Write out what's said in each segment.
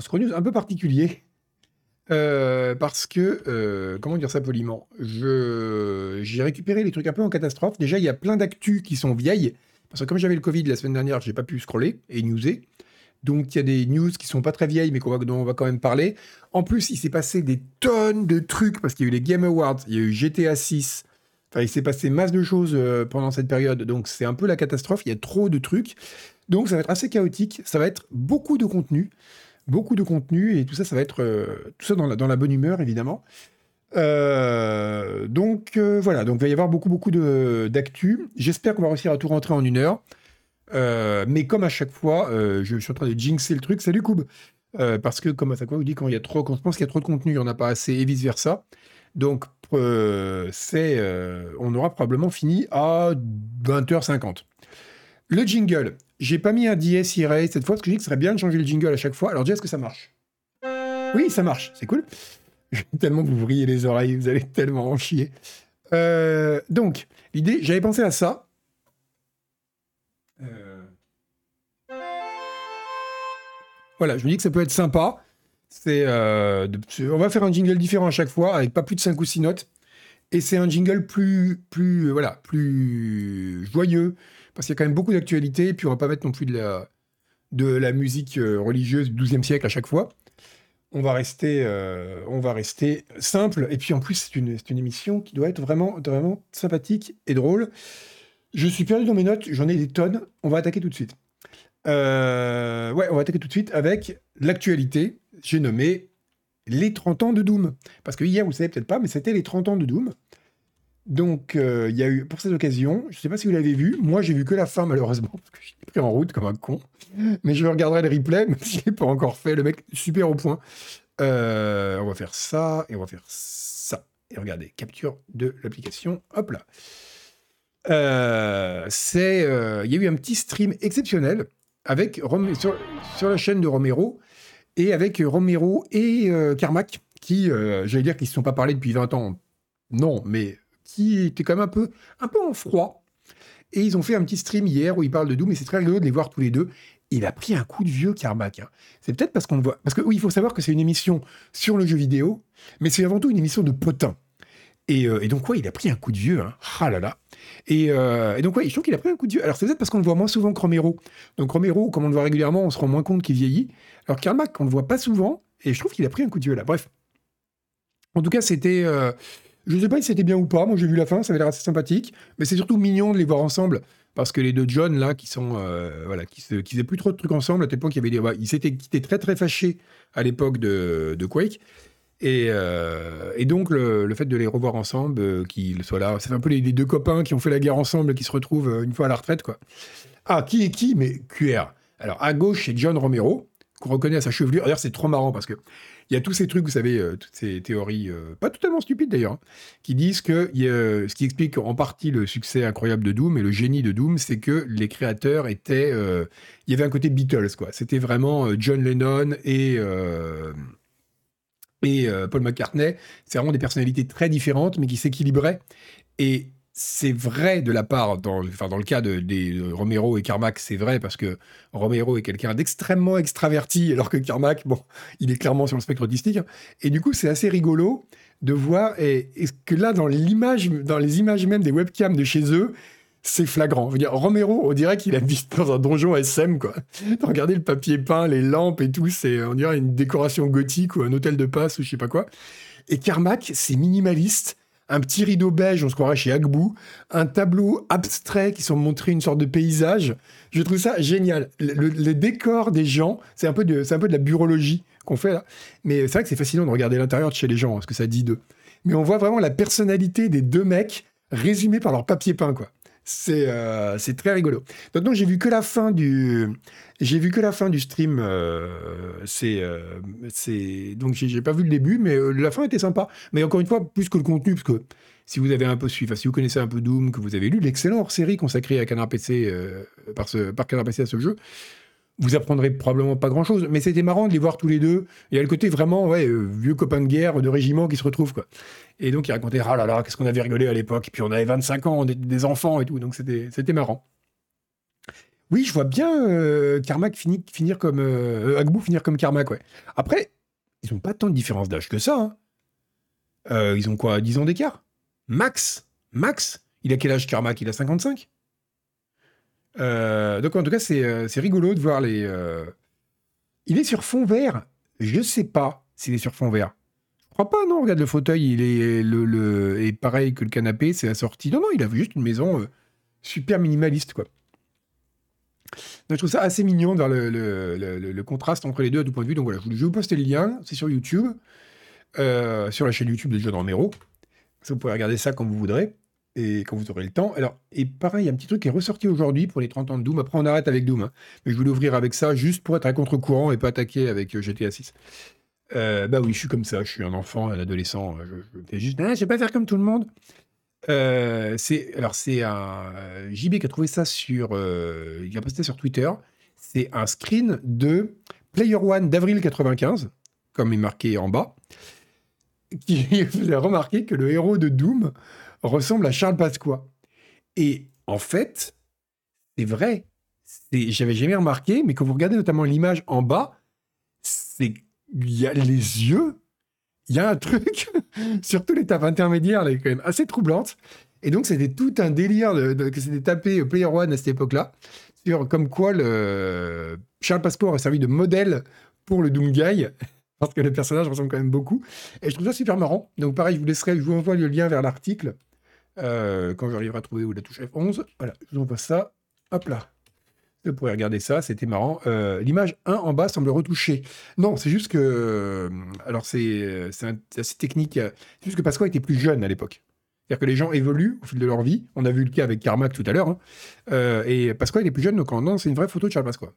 un scroll news un peu particulier. Euh, parce que, euh, comment dire ça poliment? J'ai récupéré les trucs un peu en catastrophe. Déjà, il y a plein d'actus qui sont vieilles. Parce que comme j'avais le Covid la semaine dernière, j'ai pas pu scroller et newser. Donc il y a des news qui sont pas très vieilles, mais va, dont on va quand même parler. En plus, il s'est passé des tonnes de trucs parce qu'il y a eu les Game Awards, il y a eu GTA 6. Enfin, il s'est passé masse de choses euh, pendant cette période. Donc c'est un peu la catastrophe. Il y a trop de trucs. Donc ça va être assez chaotique. Ça va être beaucoup de contenu beaucoup de contenu et tout ça, ça va être euh, tout ça dans la, bonne humeur évidemment. Euh, donc euh, voilà, donc il va y avoir beaucoup beaucoup d'actu. J'espère qu'on va réussir à tout rentrer en une heure. mais comme à chaque fois, je suis en train de jinxer le truc. Salut Koub, parce que comme à chaque fois, vous dit quand il y a trop, quand on pense qu'il y a trop de contenu, il n'y en a pas assez et vice versa. Donc c'est, on aura probablement fini à 20h50. Le jingle, j'ai pas mis un DS Erase cette fois parce que je dis que ce serait bien de changer le jingle à chaque fois. Alors, dis, est-ce que ça marche? Oui, ça marche, c'est cool. Tellement vous vriller les oreilles, vous allez tellement en chier. Euh, donc, l'idée, j'avais pensé à ça. Euh, voilà, je me dis que ça peut être sympa. C'est, euh, on va faire un jingle différent à chaque fois, avec pas plus de 5 ou 6 notes. Et c'est un jingle plus, plus, voilà, plus joyeux, parce qu'il y a quand même beaucoup d'actualités, et puis on va pas mettre non plus de la, musique euh, religieuse du XIIe siècle à chaque fois. On va rester, euh, on va rester simple, et puis en plus c'est une, émission qui doit être vraiment, sympathique et drôle. Je suis perdu dans mes notes, j'en ai des tonnes, on va attaquer tout de suite. Euh, ouais, on va attaquer tout de suite avec l'actualité. J'ai nommé les 30 ans de Doom. Parce que hier, vous savez peut-être pas, mais c'était les 30 ans de Doom. Donc, euh, il y a eu, pour cette occasion, je ne sais pas si vous l'avez vu, moi j'ai vu que la fin malheureusement, parce que je suis pris en route comme un con, mais je regarderai le replay, mais je l'ai pas encore fait, le mec super au point. Euh, on va faire ça, et on va faire ça. Et regardez, capture de l'application, hop là. Euh, c'est, il y a eu un petit stream exceptionnel avec sur, sur, la chaîne de Romero, et avec Romero et Carmack, qui, j'allais dire qu'ils ne se sont pas parlé depuis 20 ans. Non, mais qui était quand même un peu, un peu en froid. Et ils ont fait un petit stream hier où ils parlent de Doom, et c'est très rigolo de les voir tous les deux. il a pris un coup de vieux Carmack. Hein. C'est peut-être parce qu'on le voit. Parce que oui, il faut savoir que c'est une émission sur le jeu vidéo, mais c'est avant tout une émission de potin. Et, euh, donc, ouais, il a pris un coup de vieux. Hein. Ah là là. Et, euh, et donc, ouais, je trouve qu'il a pris un coup de vieux. Alors, c'est peut-être parce qu'on le voit moins souvent que Romero. Donc, Romero, comme on le voit régulièrement, on se rend moins compte qu'il vieillit. Alors, Carmack, on le voit pas souvent, et je trouve qu'il a pris un coup de vieux là. Bref. En tout cas, c'était. Euh, je ne sais pas si c'était bien ou pas. Moi, j'ai vu la fin, ça avait l'air assez sympathique. Mais c'est surtout mignon de les voir ensemble. Parce que les deux John, là, qui sont. Euh, voilà, qui, faisaient plus trop de trucs ensemble, à tel point. Bah, ils s'étaient quittés très, très fâchés à l'époque de, Quake. Et, euh, donc, le, fait de les revoir ensemble, euh, qu'ils soient là, c'est un peu les, deux copains qui ont fait la guerre ensemble, qui se retrouvent une fois à la retraite, quoi. Ah, qui est qui Mais QR. Alors, à gauche, c'est John Romero, qu'on reconnaît à sa chevelure. D'ailleurs, c'est trop marrant parce que il y a tous ces trucs, vous savez, euh, toutes ces théories, euh, pas totalement stupides d'ailleurs, hein, qui disent que ce qui explique en partie le succès incroyable de Doom et le génie de Doom, c'est que les créateurs étaient. Euh, il y avait un côté Beatles, quoi. C'était vraiment John Lennon et. et Paul McCartney, c'est vraiment des personnalités très différentes, mais qui s'équilibraient. Et c'est vrai de la part, dans, enfin, dans le cas de, Romero et Carmack, c'est vrai parce que Romero est quelqu'un d'extrêmement extraverti, alors que Carmack, bon, il est clairement sur le spectre autistique. Et du coup, c'est assez rigolo de voir et, que là, dans dans les images même des webcams de chez eux, c'est flagrant. Je veux dire, Romero, on dirait qu'il habite dans un donjon SM, quoi. Regardez le papier peint, les lampes et tout, c'est, on dirait une décoration gothique ou un hôtel de passe ou je sais pas quoi. Et Carmack, c'est minimaliste un petit rideau beige, on se croirait chez Agbou, un tableau abstrait qui sont montrés une sorte de paysage. Je trouve ça génial. Le, décor des gens, c'est un, peu de, un peu de la burologie qu'on fait là. Mais c'est vrai que c'est fascinant de regarder l'intérieur de chez les gens, hein, ce que ça dit d'eux. Mais on voit vraiment la personnalité des deux mecs résumée par leur papier peint, quoi. Euh, c'est très rigolo. Donc j'ai vu que la fin du j'ai vu que la fin du stream. Euh, c'est euh, donc j'ai pas vu le début, mais la fin était sympa. Mais encore une fois, plus que le contenu, parce que si vous avez un peu suivi, si vous connaissez un peu Doom, que vous avez lu l'excellent hors-série consacré à Canard PC par ce par Canard PC à ce jeu, vous apprendrez probablement pas grand chose, mais c'était marrant de les voir tous les deux. Il y a le côté vraiment, ouais, euh, vieux copain de guerre, de régiment qui se retrouvent, quoi. Et donc, ils racontaient, ah là là, qu'est-ce qu'on avait rigolé à l'époque. Puis on avait 25 ans, on était des enfants et tout, donc c'était marrant. Oui, je vois bien euh, Carmack finir comme. Euh, Agbou finir comme Carmack, ouais. Après, ils n'ont pas tant de différence d'âge que ça. Hein. Euh, ils ont quoi 10 ans d'écart? Max Max Il a quel âge Carmack? Il a 55 Donc en tout cas, c'est rigolo de voir les. Il est sur fond vert. Je sais pas s'il est sur fond vert. Je crois pas, non. Regarde le fauteuil, il est le, le... Et pareil que le canapé, c'est assorti. Non, non, il a juste une maison super minimaliste, quoi. Donc, je trouve ça assez mignon dans le, le, contraste entre les deux à tout point de vue. Donc voilà, je je vous poster le lien, c'est sur YouTube, euh, sur la chaîne YouTube de John Romero. Vous pourrez regarder ça quand vous voudrez et quand vous aurez le temps. Alors, et pareil, il y a un petit truc qui est ressorti aujourd'hui pour les 30 ans de Doom. Après, on arrête avec Doom. Hein. Mais je voulais ouvrir avec ça juste pour être à contre-courant et pas attaquer avec euh, GTA 6. Euh, bah oui, je suis comme ça. Je suis un enfant, un adolescent. Je, je fais juste, ah, je vais pas faire comme tout le monde. Euh, alors c'est un JB qui a trouvé ça sur euh, il a posté sur Twitter. C'est un screen de Player One d'avril 95, comme il est marqué en bas, qui faisait remarquer que le héros de Doom ressemble à Charles Pasqua. Et en fait, c'est vrai. J'avais jamais remarqué, mais quand vous regardez notamment l'image en bas, c'est il y a les yeux il y a un truc, surtout l'étape intermédiaire, elle est quand même assez troublante. Et donc, c'était tout un délire que c'était tapé Player One à cette époque-là, sur comme quoi le Charles Passport a servi de modèle pour le Doomguy, parce que le personnage ressemble quand même beaucoup. Et je trouve ça super marrant. Donc, pareil, je vous laisserai, je vous envoie le lien vers l'article euh, quand j'arriverai à trouver où la touche F11. Voilà, je vous envoie ça. Hop là. Vous pourrez regarder ça, c'était marrant. Euh, l'image 1 en bas semble retouchée. Non, c'est juste que. Euh, alors, c'est assez technique. C'est juste que Pasqua était plus jeune à l'époque. C'est-à-dire que les gens évoluent au fil de leur vie. On a vu le cas avec Carmack tout à l'heure. Hein. Et Pasqua, il est plus jeune, donc non, c'est une vraie photo de Charles Pasqua.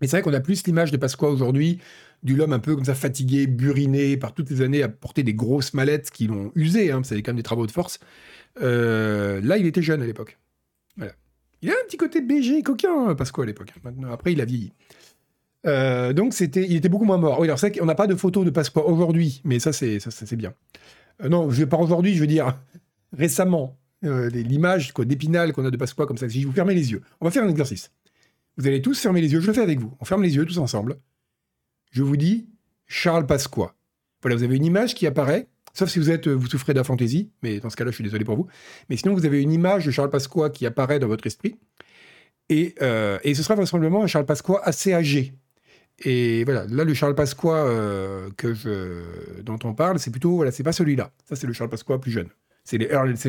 Mais c'est vrai qu'on a plus l'image de Pasqua aujourd'hui, du l'homme un peu comme ça fatigué, buriné par toutes les années à porter des grosses mallettes qui l'ont usé. Hein, c'est quand même des travaux de force. là, il était jeune à l'époque. Voilà. Il a un petit côté BG coquin, hein, Pasco, à l'époque. après, il a vieilli. Euh, donc, c'était, il était beaucoup moins mort. Oui, alors c'est qu'on n'a pas de photo de Pasqua aujourd'hui, mais ça, c'est, ça, c'est bien. Euh, non, je vais pas aujourd'hui, je veux dire récemment. Euh, l'image d'épinal qu'on a de Pasqua comme ça, si je vous fermez les yeux, on va faire un exercice. Vous allez tous fermer les yeux, je le fais avec vous. On ferme les yeux tous ensemble. Je vous dis Charles Pasqua. Voilà, vous avez une image qui apparaît Sauf si vous êtes, vous souffrez de fantaisie, mais dans ce cas-là, je suis désolé pour vous. Mais sinon, vous avez une image de Charles Pasqua qui apparaît dans votre esprit. Et, euh, et ce sera vraisemblablement un Charles Pasqua assez âgé. Et voilà, là, le Charles Pasqua euh, que je, dont on parle, c'est plutôt, voilà, c'est pas celui-là. Ça, c'est le Charles Pasqua plus jeune. C'est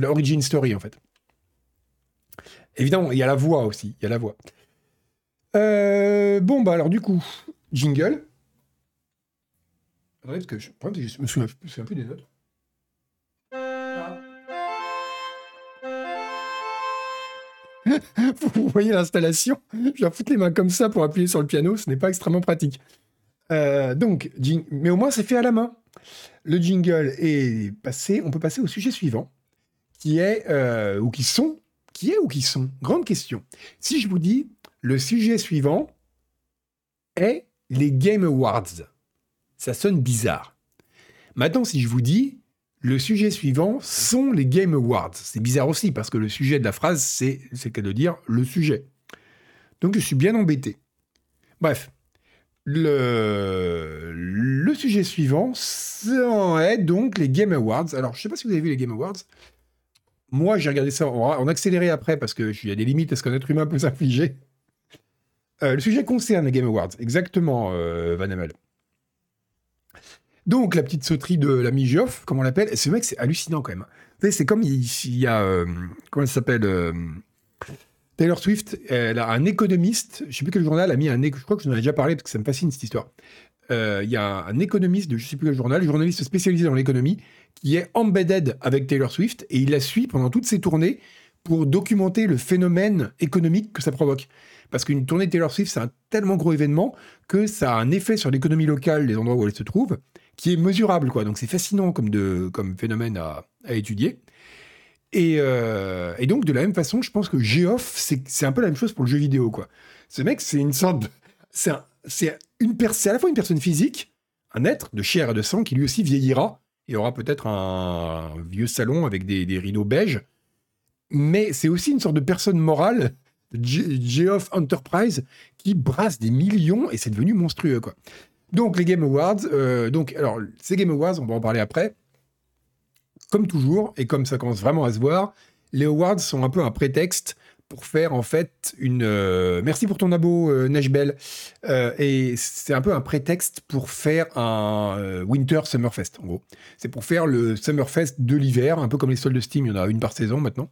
l'origin story, en fait. Évidemment, il y a la voix aussi. Il y a la voix. Euh, bon, bah alors, du coup, jingle. Attendez, parce que je, je me souviens, je me souviens plus des notes. Vous voyez l'installation? Je vais foutre les mains comme ça pour appuyer sur le piano, ce n'est pas extrêmement pratique. Euh, donc, mais au moins c'est fait à la main. Le jingle est passé, on peut passer au sujet suivant, qui est, euh, ou qui sont, qui est ou qui sont? Grande question. Si je vous dis, le sujet suivant est les Game Awards, ça sonne bizarre. Maintenant, si je vous dis, le sujet suivant sont les Game Awards. C'est bizarre aussi parce que le sujet de la phrase, c'est le cas de dire le sujet. Donc je suis bien embêté. Bref, le, le sujet suivant est donc les Game Awards. Alors je ne sais pas si vous avez vu les Game Awards. Moi, j'ai regardé ça en, accéléré après parce qu'il y a des limites à ce qu'un être humain peut s'infliger. Euh, le sujet concerne les Game Awards, exactement, euh, Van Amel. Donc, la petite sauterie de l'ami Geoff, comme on l'appelle, ce mec, c'est hallucinant quand même. C'est comme il, y a. Euh, comment ça s'appelle euh, Taylor Swift, elle a un économiste, je sais plus quel journal a mis un. Je crois que je en ai déjà parlé parce que ça me fascine cette histoire. Euh, il y a un économiste de je sais plus quel journal, journaliste spécialisé dans l'économie, qui est embedded avec Taylor Swift et il la suit pendant toutes ses tournées pour documenter le phénomène économique que ça provoque. Parce qu'une tournée de Taylor Swift, c'est un tellement gros événement que ça a un effet sur l'économie locale des endroits où elle se trouve qui est mesurable, quoi. Donc c'est fascinant comme, de, comme phénomène à, étudier. Euh, et, donc de la même façon, je pense que Geoff, c'est un peu la même chose pour le jeu vidéo, quoi. Ce mec, c'est une sorte. C'est à la fois une personne physique, un être de chair et de sang qui lui aussi vieillira et aura peut-être un, vieux salon avec des, rideaux beige, mais c'est aussi une sorte de personne morale Geoff Enterprise, qui brasse des millions et c'est devenu monstrueux, quoi. Donc, les Game Awards, euh, donc, alors, ces Game Awards, on va en parler après. Comme toujours, et comme ça commence vraiment à se voir, les awards sont un peu un prétexte pour faire en fait une. Euh, merci pour ton abo, euh. Euh, et c'est un peu un prétexte pour faire un Winter Summerfest, en gros. C'est pour faire le Summerfest de l'hiver, un peu comme les soldes de Steam, il y en a une par saison maintenant.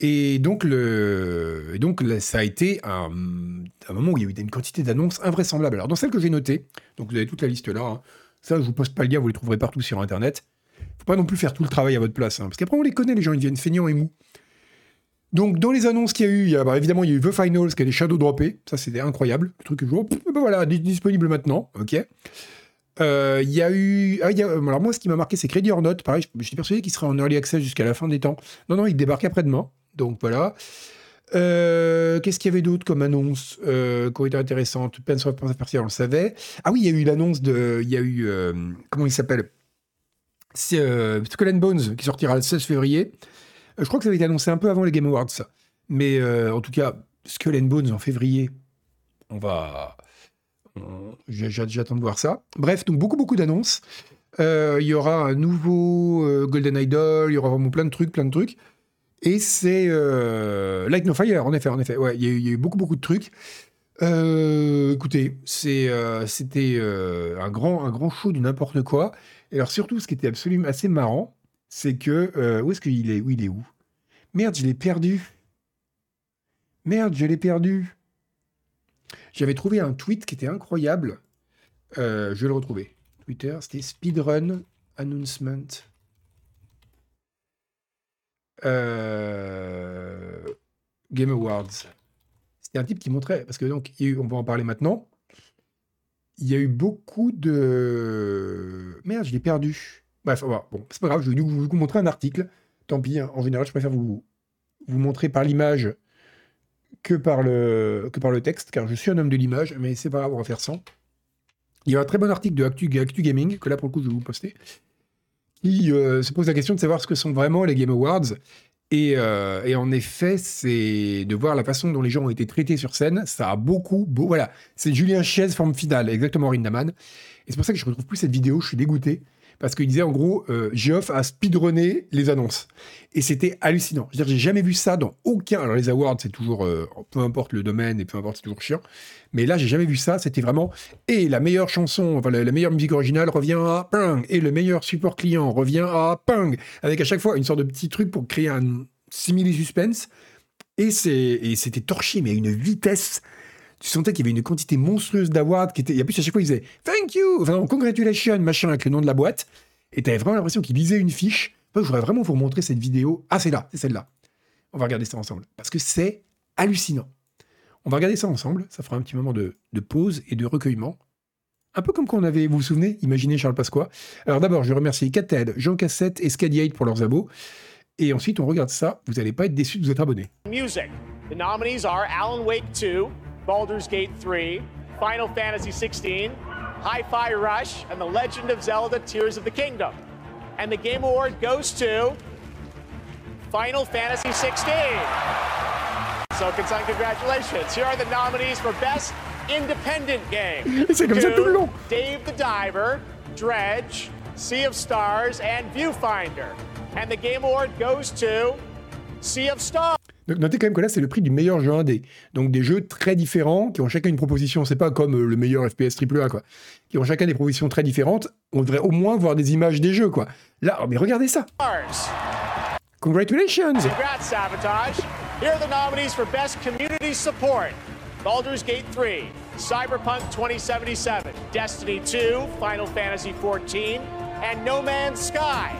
Et donc, le, donc ça a été un, moment où il y a eu une quantité d'annonces invraisemblables. Alors, dans celle que j'ai notée, donc vous avez toute la liste là, hein. ça, je vous poste pas le lien, vous les trouverez partout sur Internet. Faut pas non plus faire tout le travail à votre place, hein, parce qu'après, on les connaît, les gens, ils viennent feignants et mous. Donc, dans les annonces qu'il y a eu, il y a, bah, évidemment, il y a eu The Finals, qui a des shadows droppés. Ça, c'était incroyable. Le truc que je vois, ben voilà, disponible maintenant. OK. Euh, il y a eu. Ah, alors, moi, ce qui m'a marqué, c'est Credit or Not. Pareil, je, suis persuadé qu'il serait en early access jusqu'à la fin des temps. Non, non, il débarque après-demain. Donc, voilà. Euh, qu'est-ce qu'il y avait d'autre comme annonce? Euh, qui aurait été intéressante Pence of Persia, on le savait. Ah oui, il y a eu l'annonce de. Il y a eu. Euh, comment il s'appelle? C'est Skull and Bones qui sortira le 16 février. Euh, je crois que ça avait été annoncé un peu avant les Game Awards. Mais euh, en tout cas, Skull and Bones en février, on va. J'attends de voir ça. Bref, donc beaucoup, beaucoup d'annonces. Euh, il y aura un nouveau Golden Idol, il y aura vraiment plein de trucs, plein de trucs. Et c'est Light No Fire, en effet, en effet. Ouais, il y, a eu beaucoup, beaucoup de trucs. écoutez, c'était un, grand, un grand show du n'importe quoi. Et alors surtout, ce qui était absolument assez marrant, c'est que... où est-ce qu'il est Où il est où? Merde, je l'ai perdu. Merde, je l'ai perdu. J'avais trouvé un tweet qui était incroyable. Euh, je vais le retrouver. Twitter, c'était Speedrun Announcement. Euh, Game Awards. C'était un type qui montrait, parce que donc, on va en parler maintenant. Il y a eu beaucoup de. Merde, je l'ai perdu. Bref, bon, c'est pas grave, je vais vous, montrer un article tant pis, hein. en général, je préfère vous, vous montrer par l'image que, par le, que par le texte, car je suis un homme de l'image, mais c'est pas grave, on va faire sans. Il y a un très bon article de Actu, Gaming, que là, pour le coup, je vais vous poster, qui euh, se pose la question de savoir ce que sont vraiment les Game Awards. Et, euh, en effet, c'est de voir la façon dont les gens ont été traités sur scène. Ça a beaucoup, beau, voilà. C'est Julien Chaise, forme finale, exactement Rindaman. Et c'est pour ça que je retrouve plus cette vidéo, je suis dégoûté parce qu'il disait en gros, euh, Geoff a speedrunné les annonces. Et c'était hallucinant. Je veux dire, j'ai jamais vu ça dans aucun. Alors les awards, c'est toujours, euh, peu importe le domaine et peu importe, c'est toujours chiant. Mais là, j'ai jamais vu ça. C'était vraiment. Et la meilleure chanson, enfin la, meilleure musique originale revient à ping. Et le meilleur support client revient à ping. Avec à chaque fois une sorte de petit truc pour créer un simili suspense. Et c'était torché, mais à une vitesse tu sentais qu'il y avait une quantité monstrueuse d'awards qui était. Et plus, à chaque fois, il disait Thank you, enfin, congratulations, machin, avec le nom de la boîte. Et tu avais vraiment l'impression qu'il lisait une fiche. je voudrais vraiment vous montrer cette vidéo. Ah, c'est là, c'est celle-là. On va regarder ça ensemble. Parce que c'est hallucinant. On va regarder ça ensemble. Ça fera un petit moment de, pause et de recueillement. Un peu comme quand on avait, vous vous souvenez, imaginez Charles Pasqua. Alors d'abord, je remercie Catel, Jean Cassette et Scadiate pour leurs abos. Et ensuite, on regarde ça. Vous n'allez pas être déçus de vous être abonné. Music. The nominees are Alan Wake 2, Baldur's Gate 3, Final Fantasy 16, Hi Fi Rush, and The Legend of Zelda Tears of the Kingdom. And the Game Award goes to Final Fantasy 16. So, Consang, congratulations. Here are the nominees for Best Independent Game. to Dave the Diver, Dredge, Sea of Stars, and Viewfinder. And the Game Award goes to Sea of Stars. Donc notez quand même que là, c'est le prix du meilleur jeu indé. Donc des jeux très différents, qui ont chacun une proposition. C'est pas comme euh, le meilleur FPS AAA, quoi. Qui ont chacun des propositions très différentes. On devrait au moins voir des images des jeux, quoi. Là, oh, mais regardez ça. Congratulations. Congrats, Sabotage. Here are the nominees for Best Community Support. Baldur's Gate 3, Cyberpunk 2077, Destiny 2, Final Fantasy 14, and No Man's Sky.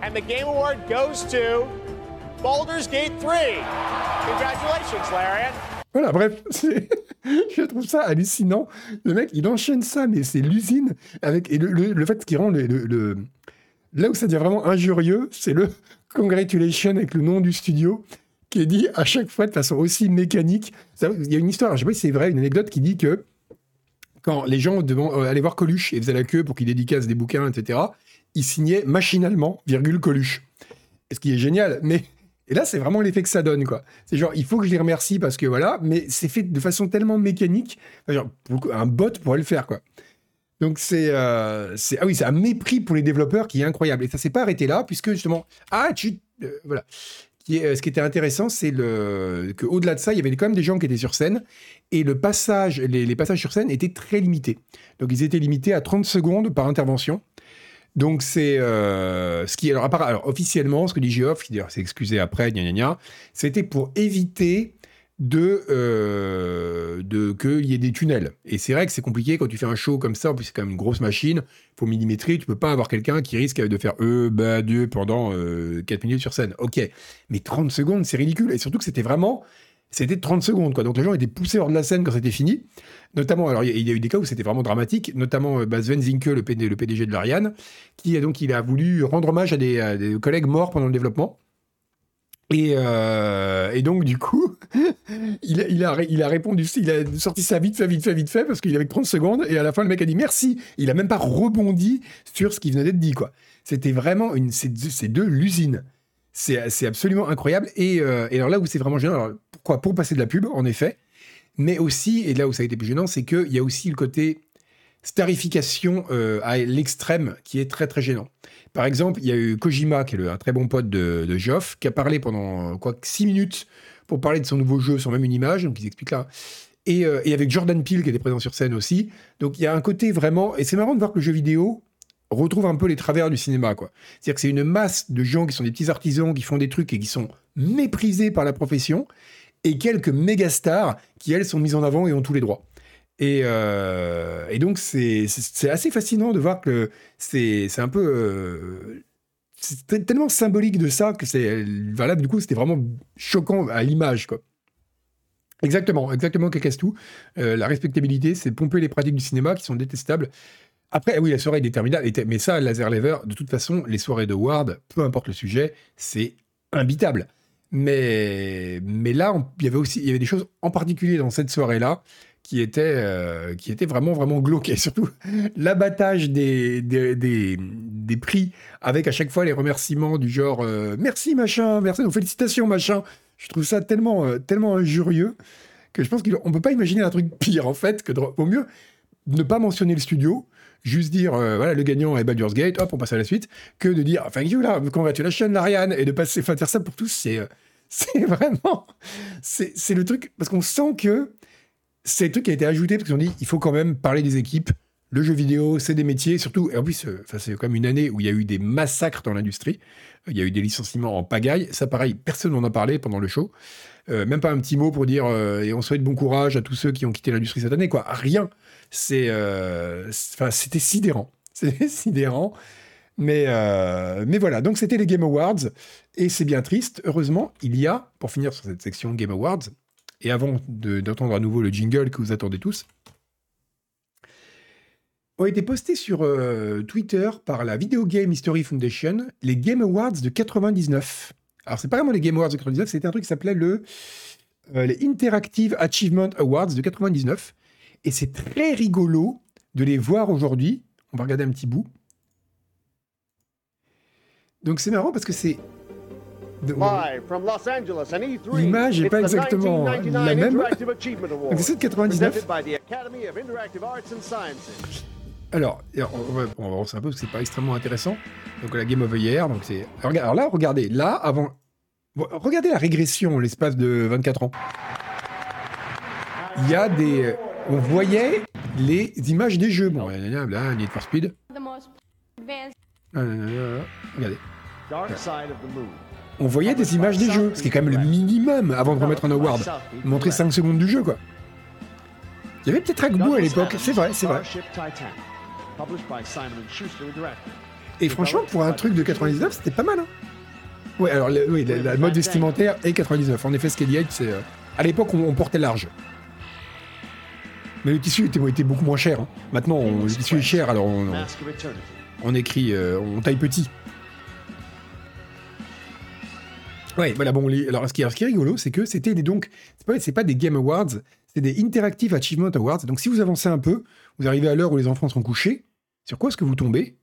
And the Game Award goes to Baldur's Gate 3. Congratulations, Larian. Voilà, bref, je trouve ça hallucinant. Le mec, il enchaîne ça, mais c'est l'usine. avec Et le, fait qu'il rend le, Là où ça devient vraiment injurieux, c'est le congratulation avec le nom du studio qui est dit à chaque fois de façon aussi mécanique. Il y a une histoire, je sais pas si c'est vrai, une anecdote qui dit que quand les gens euh, aller voir Coluche et faisaient la queue pour qu'il dédicace des bouquins, etc., ils signaient machinalement, virgule Coluche. ce qui est génial, mais Et là, c'est vraiment l'effet que ça donne, quoi. C'est genre, il faut que je les remercie parce que voilà, mais c'est fait de façon tellement mécanique, un bot pourrait le faire, quoi. Donc c'est, euh, c'est ah oui, c'est un mépris pour les développeurs qui est incroyable. Et ça s'est pas arrêté là, puisque justement, ah, tu, euh, voilà. Est, ce qui était intéressant, c'est le que au-delà de ça, il y avait quand même des gens qui étaient sur scène et le passage, les, les passages sur scène étaient très limités. Donc ils étaient limités à 30 secondes par intervention. Donc c'est euh, ce qui alors, officiellement ce que dit Geoff, qui s'est excusé après, c'était pour éviter de, euh, qu'il y ait des tunnels. Et c'est vrai que c'est compliqué quand tu fais un show comme ça, en plus c'est quand même une grosse machine, faut millimétrer, tu peux pas avoir quelqu'un qui risque de faire euh, bah, pendant 4 euh, minutes sur scène. Ok, mais 30 secondes, c'est ridicule. Et surtout que c'était vraiment, c'était 30 secondes, quoi. Donc les gens étaient poussés hors de la scène quand c'était fini. Notamment, alors il y, a eu des cas où c'était vraiment dramatique, notamment bah, Sven Zinke, le, PDG de l'Ariane, qui a donc il a voulu rendre hommage à des, collègues morts pendant le développement. Euh, et, donc, du coup, il, a, il, il a sorti ça vite fait, vite fait, vite parce qu'il avait 30 secondes, et à la fin, le mec a dit merci. Il a même pas rebondi sur ce qui venait d'être dit, quoi. C'était vraiment une, c'est de, l'usine. C'est absolument incroyable. Et, euh, et, alors là où c'est vraiment gênant, pourquoi Pour passer de la pub, en effet, mais aussi, et là où ça a été plus gênant, c'est qu'il y a aussi le côté starification euh, à l'extrême qui est très très gênant. Par exemple, il y a eu Kojima, qui est un très bon pote de, Geoff, qui a parlé pendant quoi 6 minutes pour parler de son nouveau jeu sur même une image, donc il explique là. Et, euh, et, avec Jordan Peele qui était présent sur scène aussi. Donc il y a un côté vraiment, et c'est marrant de voir que le jeu vidéo retrouve un peu les travers du cinéma, quoi. C'est-à-dire que c'est une masse de gens qui sont des petits artisans, qui font des trucs et qui sont méprisés par la profession, et quelques méga stars qui elles sont mises en avant et ont tous les droits. Euh, et, donc, c'est assez fascinant de voir que c'est un peu. Euh, c'est tellement symbolique de ça que c'est. Voilà, du coup, c'était vraiment choquant à l'image, quoi. Exactement, exactement, Kakastou. Euh, la respectabilité, c'est pomper les pratiques du cinéma qui sont détestables. Après, oui, la soirée est déterminable, mais ça, Laser Lever, de toute façon, les soirées de Ward, peu importe le sujet, c'est imbitable. Mais, mais là, il y avait aussi y avait des choses en particulier dans cette soirée-là qui était, euh, qui était vraiment, vraiment glauque. Et surtout, l'abattage des, des, prix avec à chaque fois les remerciements du genre euh, merci machin, merci, félicitations machin. Je trouve ça tellement, euh, tellement injurieux que je pense qu'on ne peut pas imaginer un truc pire en fait que de, au mieux ne pas mentionner le studio, juste dire voilà le gagnant est Baldur's Gate, hop on passe à la suite, que de dire thank you là, congratulations l'Ariane et de passer, faire ça pour tous, c'est c'est vraiment c'est le truc parce qu'on sent que c'est le truc qui a été ajouté parce qu'ils ont dit il faut quand même parler des équipes. Le jeu vidéo, c'est des métiers, surtout. Et en plus, euh, c'est quand même une année où il y a eu des massacres dans l'industrie. Il y a eu des licenciements en pagaille. Ça, pareil, personne n'en a parlé pendant le show. Euh, même pas un petit mot pour dire euh, et on souhaite bon courage à tous ceux qui ont quitté l'industrie cette année. Quoi, rien. Enfin, c'était sidérant. C'était sidérant. Mais, mais voilà, donc c'était les Game Awards, et c'est bien triste. Heureusement, il y a, pour finir sur cette section Game Awards, et avant d'entendre à nouveau le jingle que vous attendez tous, ont été postés sur euh, Twitter par la Video Game History Foundation les Game Awards de 99. Alors, c'est pas vraiment les Game Awards de 99, c'était un truc qui s'appelait le, euh, les Interactive Achievement Awards de 99. Et c'est très rigolo de les voir aujourd'hui. On va regarder un petit bout. Donc, c'est marrant parce que c'est L'image n'est pas exactement la même. Donc c'est de 99. Alors, on va, on un peu parce que c'est pas extrêmement intéressant. Donc la Game of the Year, donc c'est. Alors là, regardez, là avant, regardez la régression l'espace de 24 ans. Il y a des, on voyait les images des jeux. Bon, là, Need for Speed. Regardez on voyait des images des jeux, ce qui est quand même le minimum avant de remettre un award. Montrer 5 secondes du jeu, quoi. Il y avait peut-être Trackboo à l'époque, c'est vrai, c'est vrai. Et franchement, pour un truc de 99, c'était pas mal. Hein. Ouais, alors oui, la, mode vestimentaire est 99. En effet, Skelly c'est. Euh, à l'époque, on, portait large. Mais le tissu était, beaucoup moins cher. Hein. Maintenant, le tissu est cher, alors on, écrit, euh, on taille petit. Ouais, voilà, bon, alors ce qui, est, rigolo, c'est que c'était des donc, c'est pas, pas des Game Awards, c'est des Interactive Achievement Awards. Donc si vous avancez un peu, vous arrivez à l'heure où les enfants seront couchés, sur quoi est-ce que vous tombez?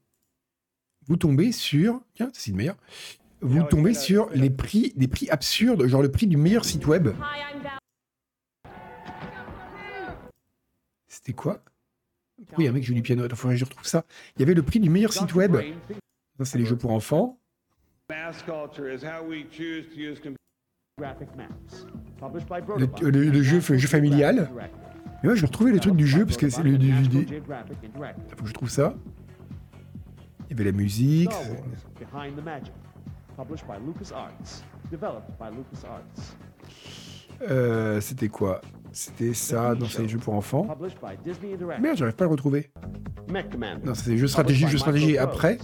Vous tombez sur, tiens, c'est le meilleur, vous tombez sur les prix, des prix absurdes, genre le prix du meilleur site web. C'était quoi? Oui, un mec joue du piano. Attends, faudrait que je retrouve ça. Il y avait le prix du meilleur site web. Ça, c'est les jeux pour enfants. Le, le- le jeu, familial. Mais moi, je vais retrouver le truc du jeu parce que c'est le DVD. Faut que je trouve ça. Il y avait la musique. Behind the Magic, published by LucasArts, developed by LucasArts, Euh, C'était quoi? C'était ça dans ces jeux pour enfants. Merde, j'arrive pas à le retrouver. Non, c'est jeux stratégie, jeux stratégie après?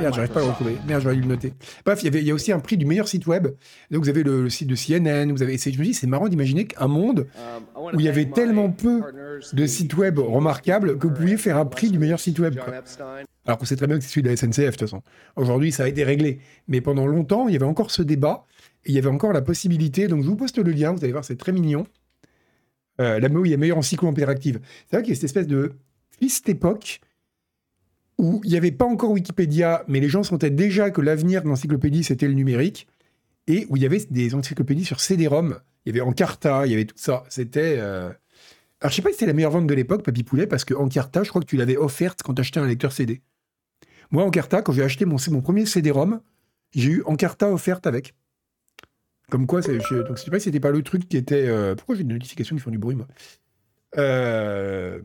Merde, j'arrive pas à le retrouver. Merde, j'aurais dû le noter. Bref, il y, avait, a aussi un prix du meilleur site web. Donc vous avez le, site de CNN, vous avez. Je me dis, c'est marrant d'imaginer qu'un monde où il y avait tellement peu de sites web remarquables que vous pouviez faire un prix du meilleur site web. Alors qu'on sait très bien que c'est celui de la SNCF, de toute façon. Aujourd'hui, ça a été réglé. Mais pendant longtemps, il y avait encore ce débat. Il y avait encore la possibilité. Donc, je vous poste le lien. Vous allez voir, c'est très mignon. Euh, où il y a meilleure encyclo interactive. C'est vrai qu'il y a cette espèce de triste époque où il n'y avait pas encore Wikipédia, mais les gens sentaient déjà que l'avenir de l'encyclopédie, c'était le numérique. Et où il y avait des encyclopédies sur CD-ROM. Il y avait Encarta, il y avait tout ça. C'était. euh, Alors, je sais pas si c'était la meilleure vente de l'époque, Papy Poulet, parce que Encarta, je crois que tu l'avais offerte quand tu achetais un lecteur CD. Moi, Encarta, quand j'ai acheté mon, mon premier CD-ROM, j'ai eu Encarta offerte avec. Comme quoi, c'est- je, donc sais pas c'était pas le truc qui était. euh, pourquoi j'ai des notifications qui font du bruit, moi? Euh,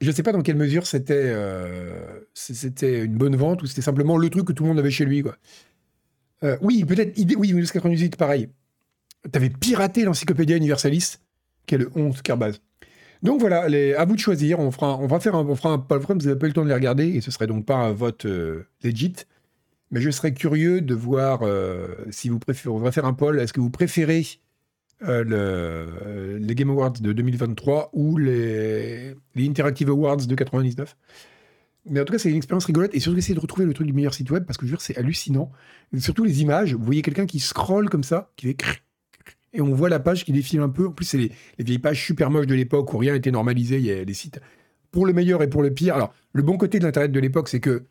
Je sais pas dans quelle mesure c'était euh, c'était une bonne vente ou c'était simplement le truc que tout le monde avait chez lui, quoi. Euh, oui, peut-être. Oui, Windows 98, pareil. T'avais piraté l'encyclopédia universaliste. Quelle honte, Carbaz. Donc voilà, à vous de choisir. On fera, on va faire un, on fera un, vous n'avez pas eu le temps de les regarder et ce serait donc pas un vote legit. Mais je serais curieux de voir euh, si vous préférez. On va faire un poll. Est-ce que vous préférez euh, euh, les Game Awards de 2023 ou les, les Interactive Awards de 99 Mais en tout cas, c'est une expérience rigolote et surtout essayer de retrouver le truc du meilleur site web parce que je jure, c'est hallucinant. Surtout les images. Vous voyez quelqu'un qui scrolle comme ça, qui fait cric, et on voit la page qui défile un peu. En plus, c'est les, les vieilles pages super moches de l'époque où rien n'était normalisé. Il y a des sites pour le meilleur et pour le pire. Alors, le bon côté de l'Internet de l'époque, c'est que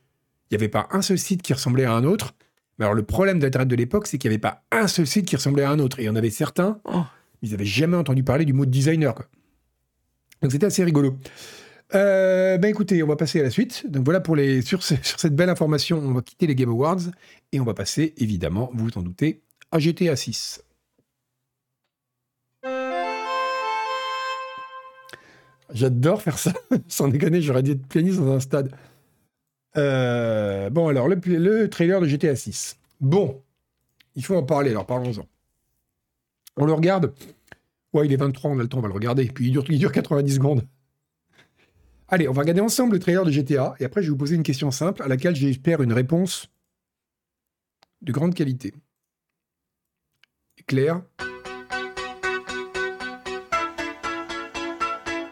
il n'y avait pas un seul site qui ressemblait à un autre. Mais alors, le problème d'Internet de l'époque, c'est qu'il n'y avait pas un seul site qui ressemblait à un autre. Et il y en avait certains, oh, ils n'avaient jamais entendu parler du mot designer. Quoi. Donc, c'était assez rigolo. Euh, ben écoutez, on va passer à la suite. Donc voilà pour les sur, ce- sur cette belle information, on va quitter les Game Awards et on va passer évidemment, vous vous en doutez, à GTA 6. J'adore faire ça. Sans déconner, j'aurais dû être pianiste dans un stade. Euh, bon, alors, le, le trailer de GTA 6. Bon, il faut en parler, alors parlons-en. On le regarde. Ouais, il est 23, on a le temps, on va le regarder. Puis il dure, il dure 90 secondes. Allez, on va regarder ensemble le trailer de GTA. Et après, je vais vous poser une question simple à laquelle j'espère une réponse de grande qualité. Claire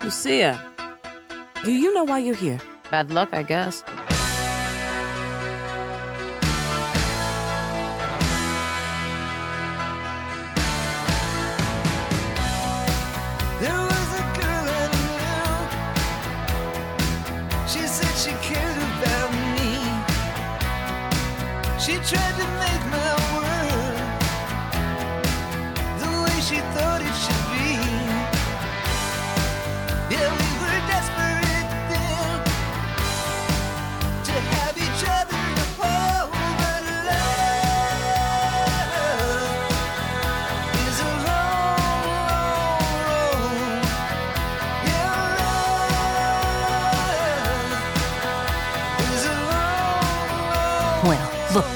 Lucia, do you know why you're here? Bad luck, I guess. Tried to make my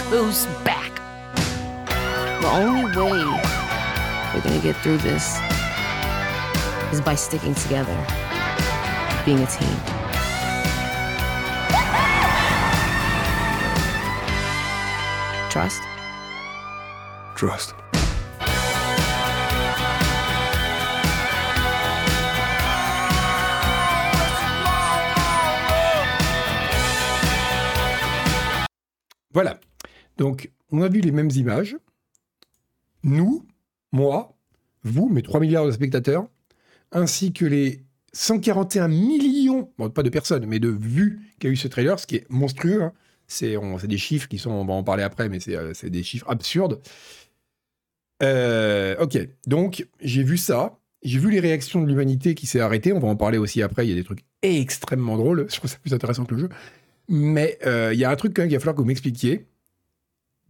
who's back. The only way we're gonna get through this is by sticking together, being a team. Trust? Trust. Donc, on a vu les mêmes images. Nous, moi, vous, mes 3 milliards de spectateurs, ainsi que les 141 millions, bon, pas de personnes, mais de vues qu'a eu ce trailer, ce qui est monstrueux. hein. C'est des chiffres qui sont, on va en parler après, mais c'est euh, des chiffres absurdes. Euh, ok, donc j'ai vu ça. J'ai vu les réactions de l'humanité qui s'est arrêtée. On va en parler aussi après. Il y a des trucs extrêmement drôles. Je trouve ça plus intéressant que le jeu. Mais euh, il y a un truc quand même qu'il va falloir que vous m'expliquiez.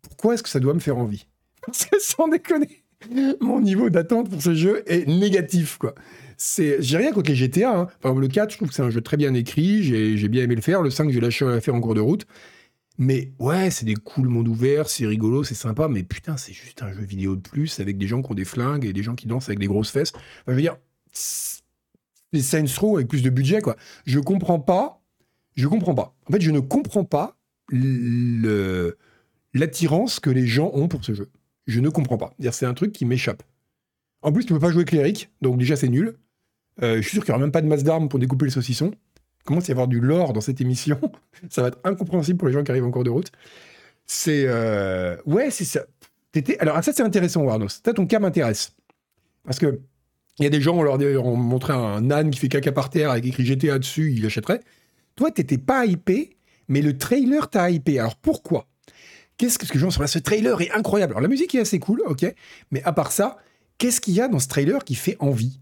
Pourquoi est-ce que ça doit me faire envie sans déconner, mon niveau d'attente pour ce jeu est négatif, quoi. J'ai rien contre les GTA. Hein. Par le 4, je trouve que c'est un jeu très bien écrit. J'ai, j'ai bien aimé le faire. Le 5, j'ai lâché à faire en cours de route. Mais ouais, c'est des cool monde ouvert, c'est rigolo, c'est sympa. Mais putain, c'est juste un jeu vidéo de plus avec des gens qui ont des flingues et des gens qui dansent avec des grosses fesses. Enfin, je veux dire, c'est Saints Row avec plus de budget, quoi. Je comprends pas. Je comprends pas. En fait, je ne comprends pas le- l'attirance que les gens ont pour ce jeu. Je ne comprends pas. C'est un truc qui m'échappe. En plus, tu peux pas jouer cléric, donc déjà c'est nul. Euh, je suis sûr qu'il n'y aura même pas de masse d'armes pour découper les saucissons. Commence à y avoir du lore dans cette émission. ça va être incompréhensible pour les gens qui arrivent en cours de route. C'est. euh, Ouais, c'est ça. Alors, ça, c'est intéressant, Warnos. Ça, ton cas m'intéresse. Parce que. Il y a des gens, on leur montrait un âne qui fait caca par terre avec écrit GTA dessus, il l'achèterait. Toi, t'étais pas hypé, mais le trailer t'a hypé. Alors pourquoi? Qu'est-ce que, que genre, ce trailer est incroyable. Alors la musique est assez cool, ok, mais à part ça, qu'est-ce qu'il y a dans ce trailer qui fait envie?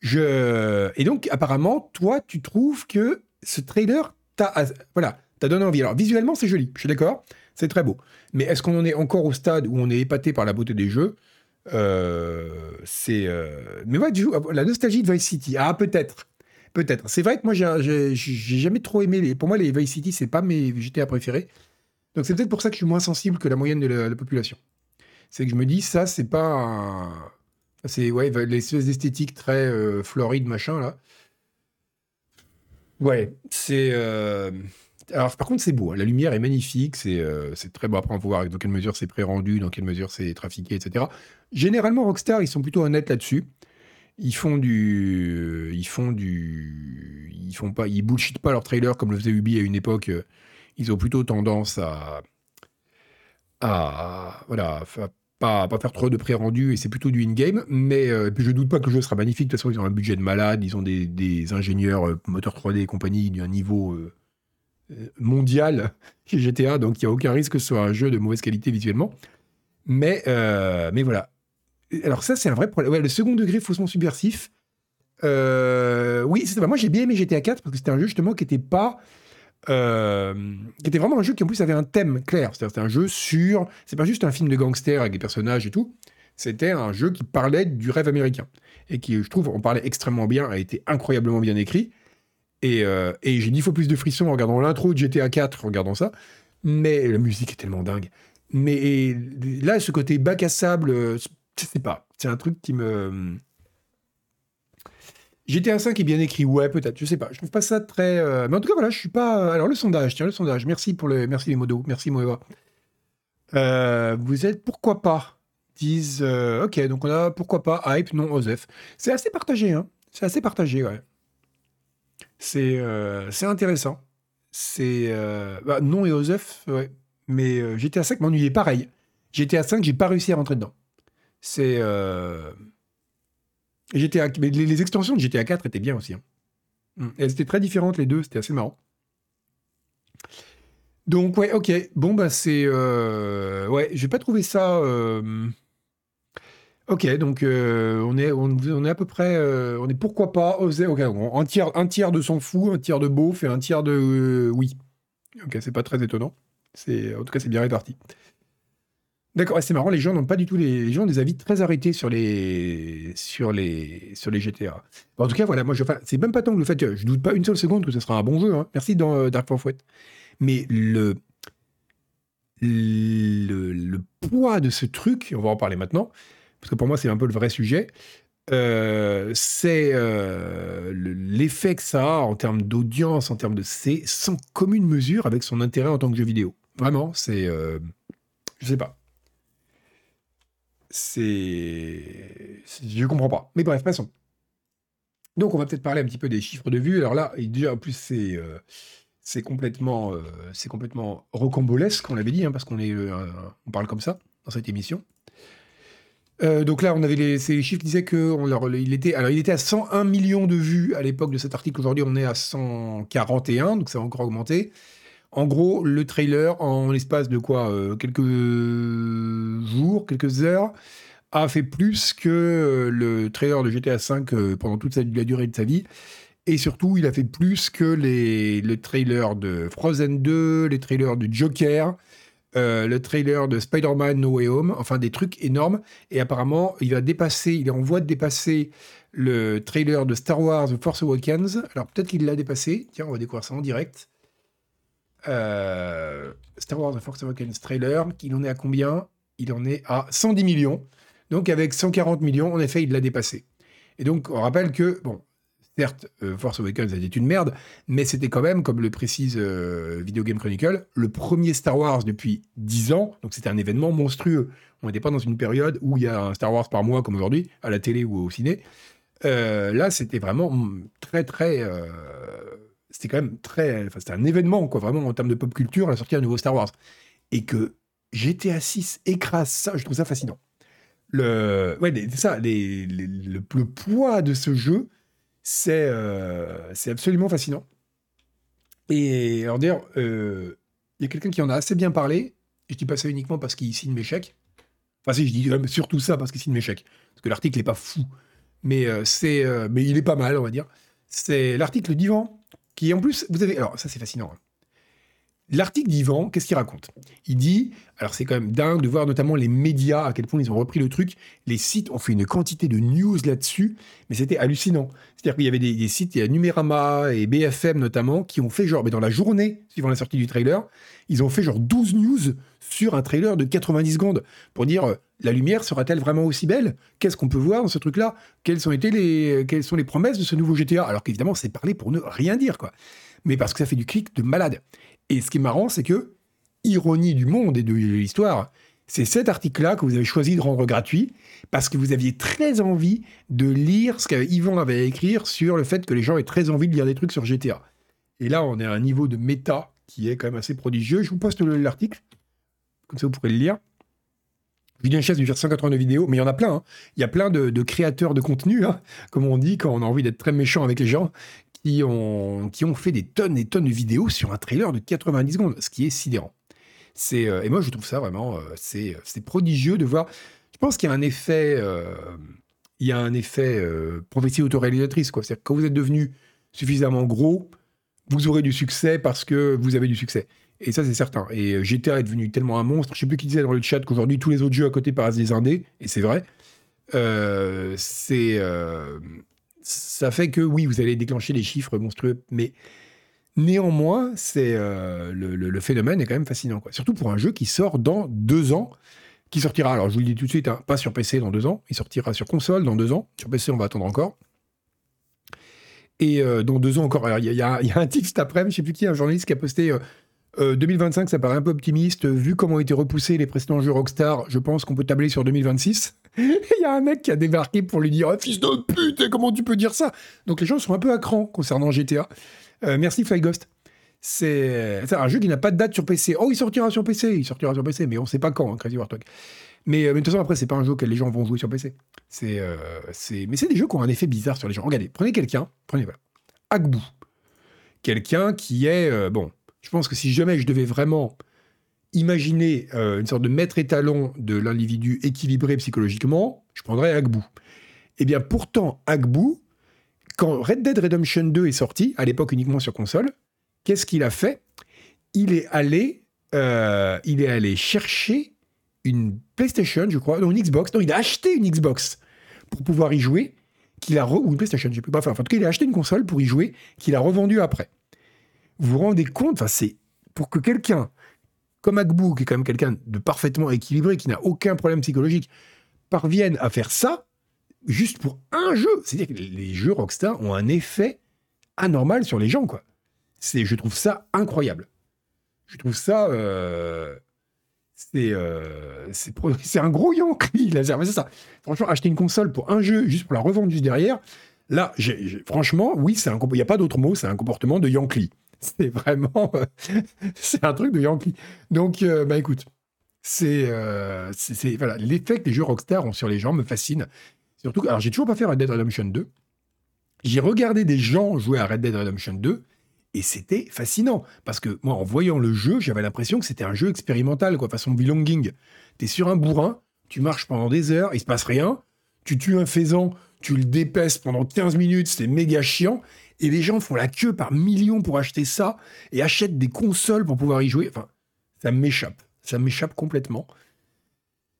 Je et donc apparemment, toi, tu trouves que ce trailer t'a voilà, t'a donné envie. Alors visuellement, c'est joli, je suis d'accord, c'est très beau. Mais est-ce qu'on en est encore au stade où on est épaté par la beauté des jeux? Euh, C'est euh, mais ouais, la nostalgie de Vice City. Ah peut-être. Peut-être. C'est vrai que moi, j'ai- j'ai j'ai jamais trop aimé les. Pour moi, les Vice City, c'est pas mes GTA préférés. Donc, c'est peut-être pour ça que je suis moins sensible que la moyenne de la, la population. C'est que je me dis, ça, c'est pas. un- C'est, ouais, les espèces d'esthétique très euh, floride, machin, là. Ouais, c'est. euh, Alors, par contre, c'est beau. hein. La lumière est magnifique. C'est euh, très beau. Après, on peut voir dans quelle mesure c'est pré-rendu, dans quelle mesure c'est trafiqué, etc. Généralement, Rockstar, ils sont plutôt honnêtes là-dessus ils font du ils font du ils font pas ils bullshit pas leur trailer comme le faisait Ubi à une époque Euh, ils ont plutôt tendance à à voilà pas pas faire trop de pré-rendu et c'est plutôt du in-game mais euh, puis je doute pas que le jeu sera magnifique de toute façon ils ont un budget de malade ils ont des, des ingénieurs euh, moteurs 3D et compagnie d'un niveau euh, euh, mondial chez GTA donc il y a aucun risque que ce soit un jeu de mauvaise qualité visuellement mais mais voilà alors ça, c'est un vrai problème. Ouais, le second degré faussement subversif. oui, c'est. Moi, j'ai bien aimé GTA 4 parce que c'était un jeu justement qui était pas, euh, qui était vraiment un jeu qui en plus avait un thème clair. C'est-à-dire, c'était un jeu sur. C'est pas juste un film de gangster avec des personnages et tout. C'était un jeu qui parlait du rêve américain et qui, je trouve, on parlait extrêmement bien, a été incroyablement bien écrit. Et, euh, et j'ai dix fois plus de frissons en regardant l'intro de GTA 4, en regardant ça. Mais la musique est tellement dingue. Mais là, ce côté bac à sable, euh, je sais pas. C'est un truc qui me. GTA 5 est bien écrit, ouais, peut-être, je sais pas. Je trouve pas ça très. euh, Mais en tout cas, voilà, je suis pas. Alors, le sondage, tiens, le sondage. Merci pour le. Merci les modos. Merci, Moeva. Euh, vous êtes pourquoi pas? Disent. euh, Ok, donc on a pourquoi pas hype, non, Osef. C'est assez partagé, hein. C'est assez partagé, ouais. C'est intéressant. C'est. bah, non et Osef, ouais. Mais GTA 5 m'ennuyait pareil. GTA 5, j'ai pas réussi à rentrer dedans. C'est. GTA... Mais les, les extensions de GTA 4 étaient bien aussi. hein. Mm. Elles étaient très différentes, les deux, c'était assez marrant. Donc, ouais, ok. Bon, bah, c'est. euh, Ouais, j'ai pas trouvé ça. euh, Ok, donc euh, on, est, on, on est à peu près. euh, On est pourquoi pas osé. Ok, bon, un tiers, un tiers de s'en fout, un tiers de beauf et un tiers de oui. Ok, c'est pas très étonnant. C'est En tout cas, c'est bien réparti. D'accord, c'est marrant, les gens n'ont pas du tout les, les gens ont des avis très arrêtés sur les sur les sur les GTA. En tout cas, voilà, moi c'est même pas tant que le fait que je doute pas une seule seconde que ce sera un bon jeu hein. Merci dans euh, Dark Forfeit. Mais le, le poids de ce truc, on va en parler maintenant parce que pour moi c'est un peu le vrai sujet. euh, c'est euh, le- l'effet que ça a en termes d'audience, en termes de c'est sans commune mesure avec son intérêt en tant que jeu vidéo. Vraiment, c'est euh, je sais pas. C'est. Je comprends pas. Mais bref, passons. Donc, on va peut-être parler un petit peu des chiffres de vues. Alors là, déjà, en plus, c'est. euh, c'est complètement, euh, c'est complètement rocambolesque, on l'avait dit, hein, parce qu'on euh, parle comme ça dans cette émission. Donc là, on avait les, ces chiffres qui disaient que était, alors il était à 101 millions de vues à l'époque de cet article. Aujourd'hui, on est à 141, donc ça a encore augmenté. En gros, le trailer, en l'espace de quoi euh, Quelques jours, quelques heures, a fait plus que euh, le trailer de GTA V euh, pendant toute la durée de sa vie. Et surtout, il a fait plus que les, le trailer de Frozen 2, les trailers de Joker, le trailer de Spider-Man No Way Home, enfin des trucs énormes. Et apparemment, il va dépasser, il est en voie de dépasser le trailer de Star Wars The Force Awakens. Alors peut-être qu'il l'a dépassé. Tiens, on va découvrir ça en direct. Euh, Star Wars The Force Awakens trailer, il en est à combien? Il en est à 110 millions. Donc avec 140 millions, en effet, il l'a dépassé. Et donc, on rappelle que, bon, certes, euh, Force Awakens était une merde, mais c'était quand même, comme le précise euh, Video Game Chronicle, le premier Star Wars depuis 10 ans. Donc c'était un événement monstrueux. On n'était pas dans une période où il y a un Star Wars par mois comme aujourd'hui, à la télé ou au ciné. Euh, là, c'était vraiment mm, très, très. C'était quand même très. Enfin, c'était un événement, quoi, vraiment, en termes de pop culture, la sortie d'un nouveau Star Wars. Et que GTA 6 écrase ça, je trouve ça fascinant. Le, ouais, ça, le, poids de ce jeu, c'est euh, absolument fascinant. Et alors, d'ailleurs, euh, il y a quelqu'un qui en a assez bien parlé, et je dis pas ça uniquement parce qu'il signe mes chèques. Enfin, si, je dis euh, surtout ça parce qu'il signe mes chèques. Parce que l'article n'est pas fou. Mais, euh, c'est, mais il est pas mal, on va dire. C'est l'article d'Ivan, qui en plus, vous avez. Alors, ça, c'est fascinant. hein. L'article d'Ivan, qu'est-ce qu'il raconte? Il dit, alors c'est quand même dingue de voir notamment les médias, à quel point ils ont repris le truc. Les sites ont fait une quantité de news là-dessus, mais c'était hallucinant. C'est-à-dire qu'il y avait des, sites, il y a Numérama et BFM notamment, qui ont fait genre, mais dans la journée, suivant la sortie du trailer, ils ont fait genre 12 news sur un trailer de 90 secondes pour dire euh, la lumière sera-t-elle vraiment aussi belle? Qu'est-ce qu'on peut voir dans ce truc-là? Quelles sont été les quelles sont les promesses de ce nouveau GTA Alors qu'évidemment, c'est parlé pour ne rien dire quoi. Mais parce que ça fait du clic de malade. Et ce qui est marrant, c'est que ironie du monde et de l'histoire, c'est cet article-là que vous avez choisi de rendre gratuit parce que vous aviez très envie de lire ce qu'Yvan avait à écrire sur le fait que les gens aient très envie de lire des trucs sur GTA. Et là, on est à un niveau de méta qui est quand même assez prodigieux. Je vous poste le- l'article, comme ça vous pourrez le lire. Julien Chaise lui faire 182 vidéos, mais il y en a plein. hein. Il y a plein de, de créateurs de contenu, hein, comme on dit quand on a envie d'être très méchant avec les gens, qui ont, qui ont fait des tonnes et tonnes de vidéos sur un trailer de 90 secondes, ce qui est sidérant. C'est, euh, et moi, je trouve ça vraiment, euh, c'est, c'est prodigieux de voir. Je pense qu'il y a un effet, euh, il y a un effet euh, prophétie autoréalisatrice. Quoi. Que quand vous êtes devenu suffisamment gros, vous aurez du succès parce que vous avez du succès. Et ça, c'est certain. Et euh, GTA est devenu tellement un monstre. Je sais plus qui disait dans le chat qu'aujourd'hui, tous les autres jeux à côté paraissent des indés. Et c'est vrai. Euh, c'est, euh, ça fait que oui, vous allez déclencher des chiffres monstrueux. Mais néanmoins, c'est, euh, le, phénomène est quand même fascinant. Surtout pour un jeu qui sort dans deux ans. Qui sortira, alors je vous le dis tout de suite, hein, pas sur PC dans deux ans. Il sortira sur console dans deux ans. Sur PC, on va attendre encore. Et euh, dans deux ans encore, il y, a- un titre cet après-midi, je sais plus qui, un journaliste qui a posté euh, euh, 2025, ça paraît un peu optimiste. Vu comment ont été repoussés les précédents jeux Rockstar, je pense qu'on peut tabler sur 2026. Il y a un mec qui a débarqué pour lui dire Ah, Fils de pute, comment tu peux dire ça? Donc les gens sont un peu à cran concernant GTA. Euh, merci Fly Ghost. C'est un jeu qui n'a pas de date sur PC. Oh, il sortira sur PC, il sortira sur PC, mais on sait pas quand, hein, Crazy Warthog. Mais, euh, mais de toute façon, après, c'est pas un jeu que les gens vont jouer sur PC. C'est, euh, c'est, mais c'est des jeux qui ont un effet bizarre sur les gens. Regardez, prenez quelqu'un, prenez voilà, Agbu, quelqu'un qui est bon. Je pense que si jamais je devais vraiment imaginer euh, une sorte de maître étalon de l'individu équilibré psychologiquement, je prendrais Agbu. Eh bien, pourtant, Agbu, quand Red Dead Redemption 2 est sorti, à l'époque uniquement sur console, qu'est-ce qu'il a fait? Il est allé, euh, il est allé chercher une PlayStation, je crois, non une Xbox, non, il a acheté une Xbox pour pouvoir y jouer, qu'il a re- ou une PlayStation, je plus, enfin, en tout cas, il a acheté une console pour y jouer, qu'il a revendue après. Vous vous rendez compte, enfin, c'est pour que quelqu'un comme Agbu, qui est quand même quelqu'un de parfaitement équilibré, qui n'a aucun problème psychologique, parvienne à faire ça juste pour un jeu. C'est-à-dire que les jeux Rockstar ont un effet anormal sur les gens, quoi. C'est, je trouve ça incroyable. Je trouve ça, euh, c'est, euh, c'est, un gros yankee, là, c'est ça. Franchement, acheter une console pour un jeu juste pour la revendre juste derrière, là, franchement, oui, c'est il n'y a pas d'autre mot, c'est un comportement de yankee. C'est vraiment, euh, c'est un truc de yankee. Donc, euh, bah écoute, c'est, euh, c'est, c'est- voilà, l'effet que les jeux Rockstar ont sur les gens me fascine. Surtout, alors j'ai toujours pas fait Red Dead Redemption 2. J'ai regardé des gens jouer à Red Dead Redemption 2 Et c'était fascinant. Parce que moi, en voyant le jeu, j'avais l'impression que c'était un jeu expérimental, quoi, façon belonging. T'es sur un bourrin, tu marches pendant des heures, il se passe rien. Tu tues un faisan, tu le dépèces pendant 15 minutes, c'est méga chiant. Et les gens font la queue par millions pour acheter ça et achètent des consoles pour pouvoir y jouer. Enfin, ça m'échappe. Ça m'échappe complètement.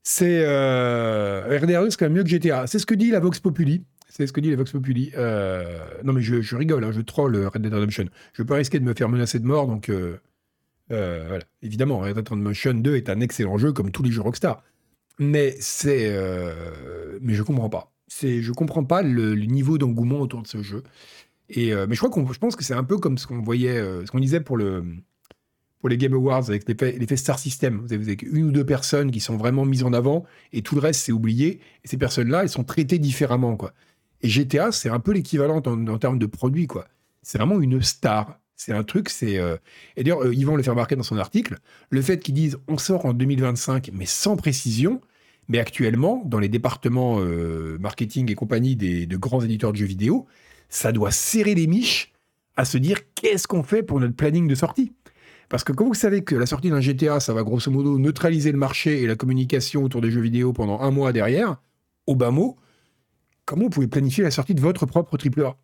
C'est euh, RDR2, c'est quand même mieux que GTA. C'est ce que dit la Vox Populi. C'est ce que dit la Vox Populi. Euh, non, mais je, rigole, hein, je troll euh, Red Dead Redemption. Je peux risquer de me faire menacer de mort, donc voilà. Évidemment, Red Dead Redemption 2 est un excellent jeu, comme tous les jeux Rockstar. Mais c'est, mais je comprends pas. C'est, je comprends pas le niveau d'engouement autour de ce jeu. Euh, mais je pense que c'est un peu comme ce qu'on voyait, euh, ce qu'on disait pour le, pour les Game Awards avec l'effet, Star System. Vous avez, une ou deux personnes qui sont vraiment mises en avant et tout le reste c'est oublié. Et ces personnes-là, elles sont traitées différemment, quoi. Et GTA, c'est un peu l'équivalent en, termes de produit, quoi. C'est vraiment une star. C'est un truc, c'est. euh, Et d'ailleurs, Yvan le fait remarquer dans son article, le fait qu'ils disent on sort en 2025, mais sans précision. Mais actuellement, dans les départements marketing et compagnie des, de grands éditeurs de jeux vidéo, ça doit serrer les miches à se dire qu'est-ce qu'on fait pour notre planning de sortie? Parce que quand vous savez que la sortie d'un GTA, ça va grosso modo neutraliser le marché et la communication autour des jeux vidéo pendant un mois derrière, au bas mot, comment vous pouvez planifier la sortie de votre propre AAA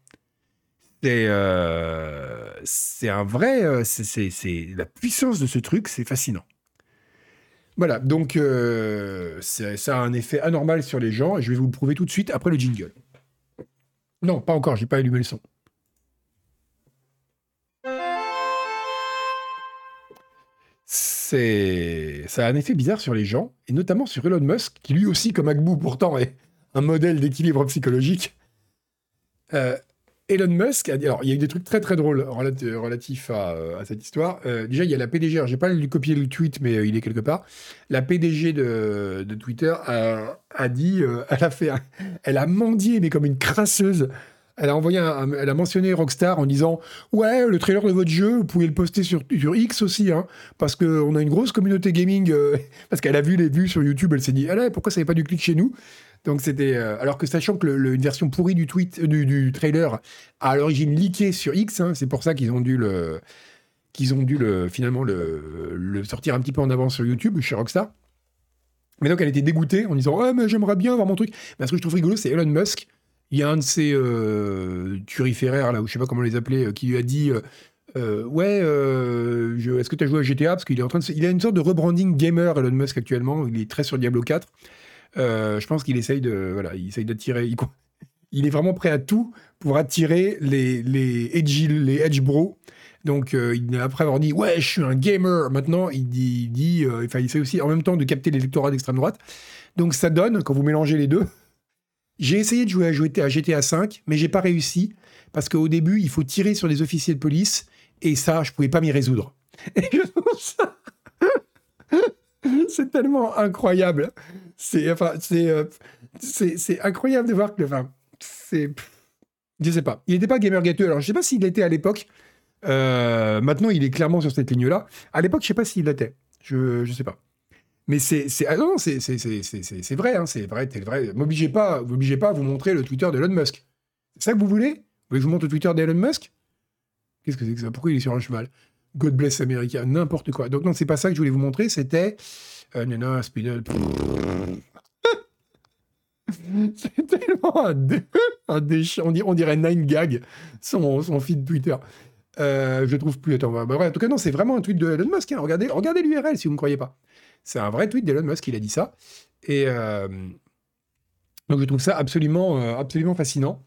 C'est euh, c'est un vrai... euh, c'est- la puissance de ce truc, c'est fascinant. Voilà, donc euh, ça a un effet anormal sur les gens, et je vais vous le prouver tout de suite après le jingle. Non, pas encore, j'ai pas allumé le son. C'est, ça a un effet bizarre sur les gens, et notamment sur Elon Musk, qui lui aussi, comme Agbu, pourtant est un modèle d'équilibre psychologique. Euh, Elon Musk a dit, alors il y a eu des trucs très très drôles relati- relatifs à, euh, à cette histoire. Euh, déjà, il y a la PDG, alors j'ai pas copié le tweet, mais euh, il est quelque part. La PDG de, Twitter a, dit, elle a fait, elle a mendié, mais comme une crasseuse. Elle a envoyé, elle a mentionné Rockstar en disant ouais le trailer de votre jeu vous pouvez le poster sur, X aussi hein, parce que on a une grosse communauté gaming parce qu'elle a vu les vues sur YouTube elle s'est dit ah pourquoi ça n'avait pas du clic chez nous? Donc c'était euh, alors que sachant que le- une version pourrie du tweet euh, du, trailer a à l'origine leaké sur X hein, c'est pour ça qu'ils ont dû le qu'ils ont dû le finalement le, sortir un petit peu en avance sur YouTube chez Rockstar mais donc elle était dégoûtée en disant ouais mais j'aimerais bien avoir mon truc mais ce que je trouve rigolo c'est Elon Musk il y a un de ces euh, turiféraires, là, ou je sais pas comment les appeler, euh, qui lui a dit Ouais, est-ce que tu as joué à GTA Parce qu'il est en train de. Il a une sorte de rebranding gamer, Elon Musk, actuellement. Il est très sur Diablo 4. Euh, je pense qu'il essaye de. Voilà, il essaye d'attirer. Il, est vraiment prêt à tout pour attirer les, les, les edge bros. Donc, euh, après avoir dit Ouais, je suis un gamer, maintenant, il dit. Il, dit, euh, enfin, il essaie aussi en même temps de capter l'électorat d'extrême droite. Donc, ça donne, quand vous mélangez les deux, j'ai essayé de jouer à, à GTA V, mais j'ai pas réussi parce qu'au début, il faut tirer sur des officiers de police et ça, je pouvais pas m'y résoudre. Et je trouve ça. c'est tellement incroyable. C'est enfin, c'est euh, c'est c'est incroyable de voir que. Enfin, c'est. Je sais pas. Il n'était pas gamer gâteux. Alors, je sais pas s'il l'était à l'époque. Euh, maintenant, il est clairement sur cette ligne-là. À l'époque, je sais pas s'il l'était. Je je sais pas. Mais c'est c'est ah non, c'est c'est c'est c'est c'est- c'est vrai hein, c'est vrai, t'es vrai. M'obligez pas, m'obligez pas à vous montrer le Twitter d'Elon Musk. C'est ça que vous voulez? Vous voulez que je vous montre le Twitter d'Elon Musk? Qu'est-ce que c'est que ça? Pourquoi il est sur un cheval? God bless America, n'importe quoi. Donc non, c'est pas ça que je voulais vous montrer, c'était euh, non, Speed- C'est tellement un, dé... un déchet. On dirait, Nine Gag, son, feed Twitter. Euh, je trouve plus. Attends, bah, en tout cas, non, c'est vraiment un tweet de Elon Musk. hein. Regardez, regardez l'URL si vous ne me croyez pas. C'est un vrai tweet d'Elon Musk, il a dit ça. Et euh, donc, je trouve ça absolument, euh, absolument fascinant.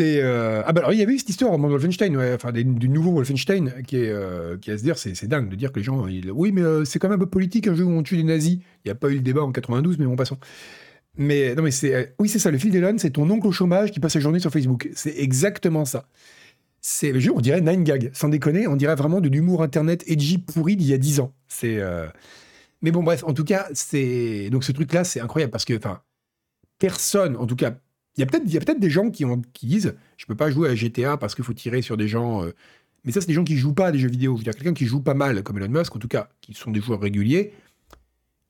Euh, Ah, bah alors, il y avait cette histoire au moment de Wolfenstein, enfin, du nouveau Wolfenstein, qui est, euh, à se dire, c'est dingue de dire que les gens. Oui, mais euh, c'est quand même un peu politique, un jeu où on tue des nazis. Il n'y a pas eu le débat en 92, mais bon, passons. Mais non, mais c'est. euh, Oui, c'est ça, le fil d'Elon, c'est ton oncle au chômage qui passe sa journée sur Facebook. C'est exactement ça. C'est, on dirait Nine Gag, sans déconner, on dirait vraiment de l'humour internet edgy pourri d'il y a 10 ans. C'est. Mais bon, bref, en tout cas, c'est. Donc ce truc-là, c'est incroyable parce que, enfin, personne, en tout cas, il y a peut-être des gens qui, disent je peux pas jouer à GTA parce qu'il faut tirer sur des gens. euh, Mais ça, c'est des gens qui jouent pas à des jeux vidéo. Dire, quelqu'un qui joue pas mal, comme Elon Musk, en tout cas, qui sont des joueurs réguliers,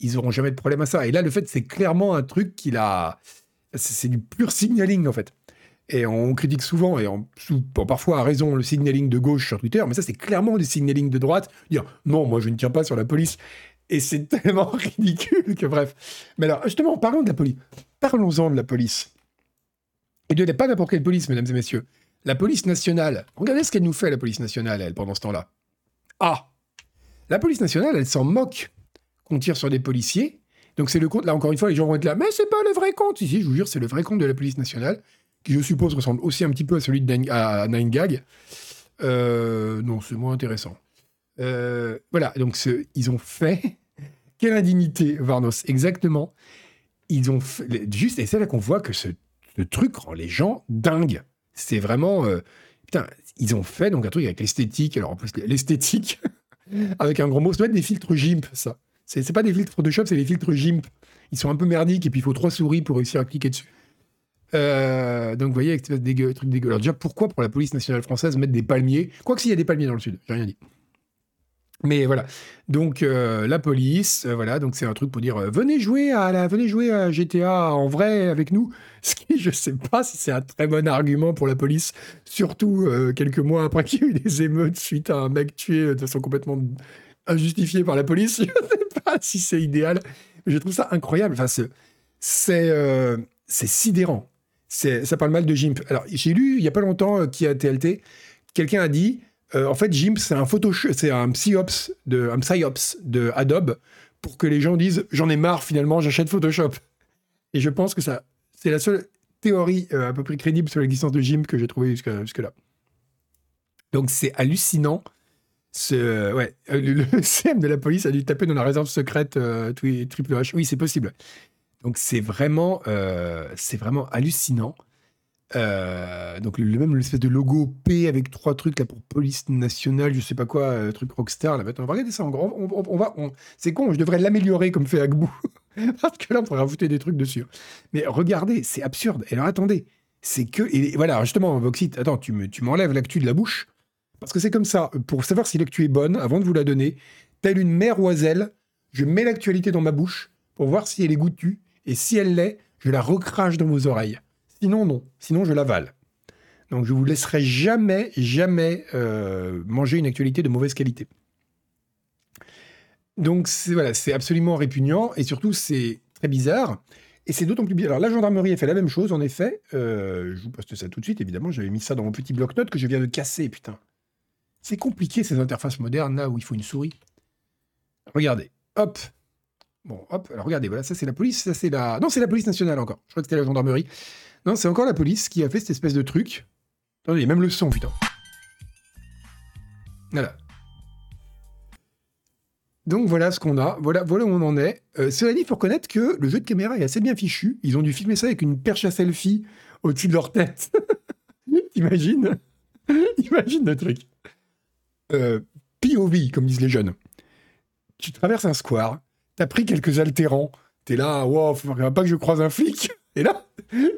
ils auront jamais de problème à ça. Et là, le fait, c'est clairement un truc qu'il a. C'est du pur signaling, en fait. Et on critique souvent, et parfois à raison, le signaling de gauche sur Twitter, mais ça, c'est clairement du signaling de droite. Dire non, moi, je ne tiens pas sur la police. Et c'est tellement ridicule que bref. Mais alors, justement, parlons de la police. Parlons-en de la police. Et de pas n'importe quelle police, mesdames et messieurs. La police nationale. Regardez ce qu'elle nous fait, la police nationale, elle, pendant ce temps-là. Ah La police nationale, elle s'en moque qu'on tire sur des policiers. Donc c'est le compte. Là, encore une fois, les gens vont être là. Mais c'est pas le vrai compte. Ici, je vous jure, c'est le vrai compte de la police nationale, qui, je suppose, ressemble aussi un petit peu à celui de Nine, Gag. Euh, non, c'est moins intéressant. Euh, voilà, donc ils ont fait. Quelle indignité, Varnos, exactement. Ils ont fait, juste, et c'est là qu'on voit que ce, ce truc rend les gens dingues. C'est vraiment. euh, putain, ils ont fait donc un truc avec l'esthétique. Alors en plus, l'esthétique, avec un gros mot, ça doit des filtres GIMP, ça. C'est pas des filtres Photoshop, c'est des filtres GIMP. Ils sont un peu merdiques et puis il faut trois souris pour réussir à cliquer dessus. Euh, donc vous voyez, avec cette dégueu, truc dégueu. Alors déjà, pourquoi pour la police nationale française mettre des palmiers? Quoique s'il y a des palmiers dans le sud, j'ai rien dit. Mais voilà. Donc euh, la police, euh, voilà. Donc c'est un truc pour dire euh, venez jouer à la, venez jouer à GTA en vrai avec nous. Ce qui, je sais pas si c'est un très bon argument pour la police, surtout quelques mois après qu'il y a eu des émeutes suite à un mec tué de façon complètement injustifiée par la police. Je sais pas si c'est idéal, je trouve ça incroyable. Enfin, c'est c'est sidérant. Ça parle mal de GIMP. Alors j'ai lu il y a pas longtemps qui a TLT, quelqu'un a dit euh, en fait, GIMP, c'est un c'est un psyops de, un psyops de Adobe pour que les gens disent j'en ai marre finalement, j'achète Photoshop. Et je pense que ça, c'est la seule théorie euh, à peu près crédible sur l'existence de GIMP que j'ai trouvée jusque- jusque-là. Donc c'est hallucinant. Ce, ouais, euh, le, CM de la police a dû taper dans la réserve secrète Triple H. Oui, c'est possible. Donc c'est vraiment, c'est vraiment hallucinant. Euh, donc le, même l'espèce de logo P avec trois trucs là pour police nationale, je sais pas quoi, euh, truc rockstar là. On va regarder ça en grand. On, va, c'est con, je devrais l'améliorer comme fait Agbou parce que là on pourrait rajouter des trucs dessus. Mais regardez, c'est absurde. Et alors attendez, c'est que et voilà justement Voxit, attends, tu me, tu m'enlèves l'actu de la bouche parce que c'est comme ça. Pour savoir si l'actu est bonne, avant de vous la donner, telle une mère oiselle, je mets l'actualité dans ma bouche pour voir si elle est goûtue et si elle l'est, je la recrache dans vos oreilles. Sinon, non. Sinon, je l'avale. Donc, je vous laisserai jamais, jamais euh, manger une actualité de mauvaise qualité. Donc, c'est voilà, absolument répugnant et surtout, c'est très bizarre. Et c'est d'autant plus bizarre. Alors, la gendarmerie a fait la même chose, en effet. Euh, je vous poste ça tout de suite, évidemment. J'avais mis ça dans mon petit bloc-notes que je viens de casser, putain. C'est compliqué, ces interfaces modernes, là, où il faut une souris. Regardez. Hop. Bon, hop. Alors, regardez, voilà, ça, c'est la police. Ça, c'est la... Non, c'est la police nationale, encore. Je crois que c'était la gendarmerie. Non, c'est encore la police qui a fait cette espèce de truc. Attendez, il y a même le son, putain. Voilà. Donc voilà ce qu'on a, voilà, voilà où on en est. Euh, cela dit, il faut reconnaître que le jeu de caméra est assez bien fichu. Ils ont dû filmer ça avec une perche à selfie au-dessus de leur tête. Imagine Imagine le truc. Euh, POV, comme disent les jeunes. Tu traverses un square, t'as pris quelques altérants, t'es là, wow, faut pas que je croise un flic. Et là,